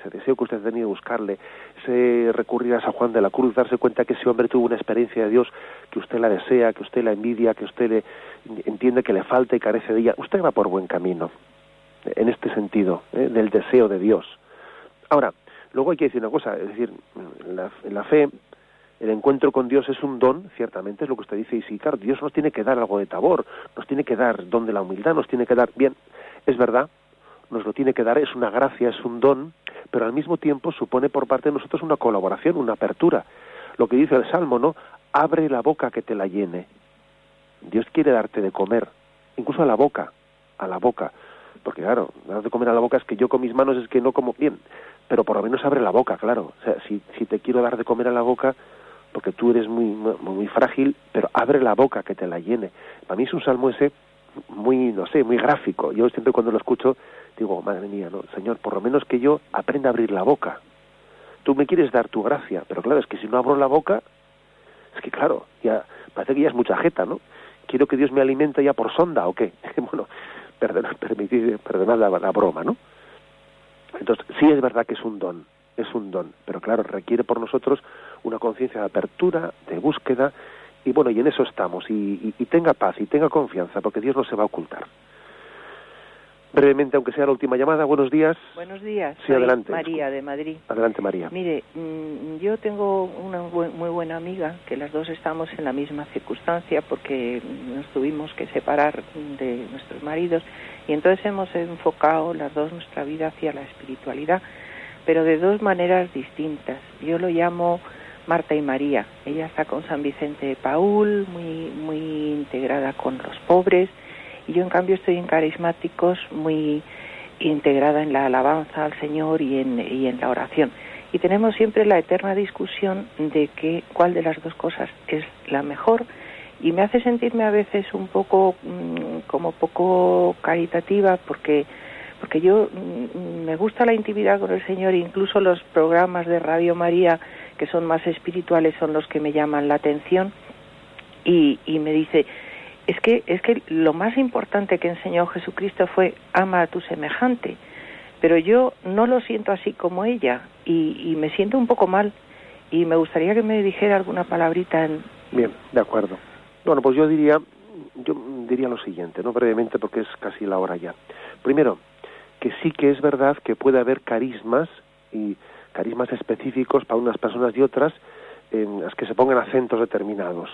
Ese deseo que usted tenido de buscarle, ese recurrir a San Juan de la Cruz, darse cuenta que ese hombre tuvo una experiencia de Dios que usted la desea, que usted la envidia, que usted le, entiende que le falta y carece de ella. Usted va por buen camino, en este sentido, ¿eh? del deseo de Dios. Ahora, luego hay que decir una cosa, es decir, la, la fe el encuentro con Dios es un don, ciertamente es lo que usted dice, y sí, claro, Dios nos tiene que dar algo de tabor, nos tiene que dar don de la humildad, nos tiene que dar, bien, es verdad, nos lo tiene que dar, es una gracia, es un don, pero al mismo tiempo supone por parte de nosotros una colaboración, una apertura. Lo que dice el Salmo, ¿no? Abre la boca que te la llene. Dios quiere darte de comer, incluso a la boca, a la boca. Porque claro, dar de comer a la boca es que yo con mis manos es que no como bien, pero por lo menos abre la boca, claro. O sea, si, si te quiero dar de comer a la boca, porque tú eres muy, muy, frágil, pero abre la boca que te la llene. Para mí es un salmo ese muy, no sé, muy gráfico. Yo siempre cuando lo escucho digo, madre mía, no, Señor, por lo menos que yo aprenda a abrir la boca. Tú me quieres dar tu gracia, pero claro, es que si no abro la boca, es que claro, ya parece que ya es mucha jeta, ¿no? Quiero que Dios me alimente ya por sonda o qué. bueno, perdonad, perdonad la, la broma, ¿no? Entonces, sí es verdad que es un don, es un don, pero claro, requiere por nosotros una conciencia de apertura, de búsqueda, y bueno, y en eso estamos, y, tenga paz y tenga confianza, porque Dios no se va a ocultar. Brevemente, aunque sea la última llamada, buenos días. Buenos días, sí, adelante. María de Madrid. Adelante, María. Mire, mm, yo tengo una muy buena amiga, que las dos estamos en la misma circunstancia, porque nos tuvimos que separar de nuestros maridos, y entonces hemos enfocado las dos nuestra vida hacia la espiritualidad, pero de dos maneras distintas. Yo lo llamo Marta y María. Ella está con San Vicente de Paul, muy, muy integrada con los pobres, yo en cambio estoy en carismáticos, muy integrada en la alabanza al Señor y en, y en la oración. Y tenemos siempre la eterna discusión de que cuál de las dos cosas es la mejor. Y me hace sentirme a veces un poco mm, como poco caritativa porque porque yo mm, me gusta la intimidad con el Señor, incluso los programas de Radio María que son más espirituales son los que me llaman la atención. Y, y me dice es que es que lo más importante que enseñó Jesucristo fue ama a tu semejante pero yo no lo siento así como ella y, me siento un poco mal y me gustaría que me dijera alguna palabrita en bien de acuerdo. Bueno pues yo diría yo diría lo siguiente no brevemente porque es casi la hora ya. Primero que sí que es verdad que puede haber carismas y carismas específicos para unas personas y otras en las que se pongan acentos determinados.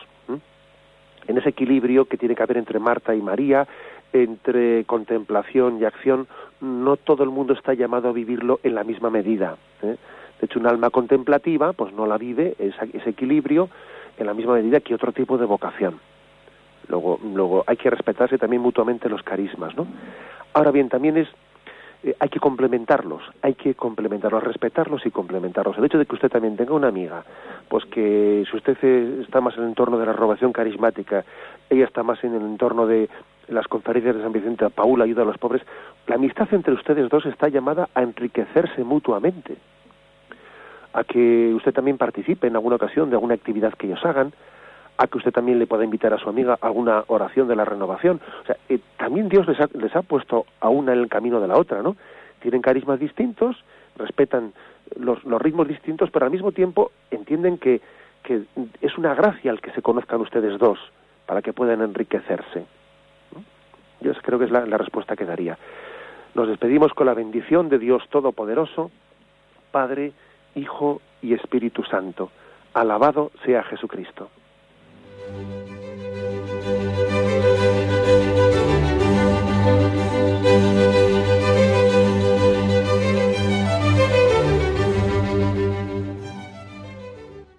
En ese equilibrio que tiene que haber entre Marta y María, entre contemplación y acción, no todo el mundo está llamado a vivirlo en la misma medida. ¿eh? De hecho, un alma contemplativa, pues no la vive ese equilibrio en la misma medida que otro tipo de vocación. Luego, luego hay que respetarse también mutuamente los carismas, ¿no? Ahora bien, también es eh, hay que complementarlos, hay que complementarlos, respetarlos y complementarlos. El hecho de que usted también tenga una amiga, pues que si usted está más en el entorno de la renovación carismática, ella está más en el entorno de las conferencias de San Vicente, Paula ayuda a los pobres, la amistad entre ustedes dos está llamada a enriquecerse mutuamente, a que usted también participe en alguna ocasión de alguna actividad que ellos hagan, a que usted también le pueda invitar a su amiga a alguna oración de la renovación. O sea, eh, también Dios les ha, les ha puesto a una en el camino de la otra, ¿no? Tienen carismas distintos, respetan los, los ritmos distintos, pero al mismo tiempo entienden que, que es una gracia el que se conozcan ustedes dos para que puedan enriquecerse. Yo creo que es la, la respuesta que daría. Nos despedimos con la bendición de Dios Todopoderoso, Padre, Hijo y Espíritu Santo. Alabado sea Jesucristo. Thank you.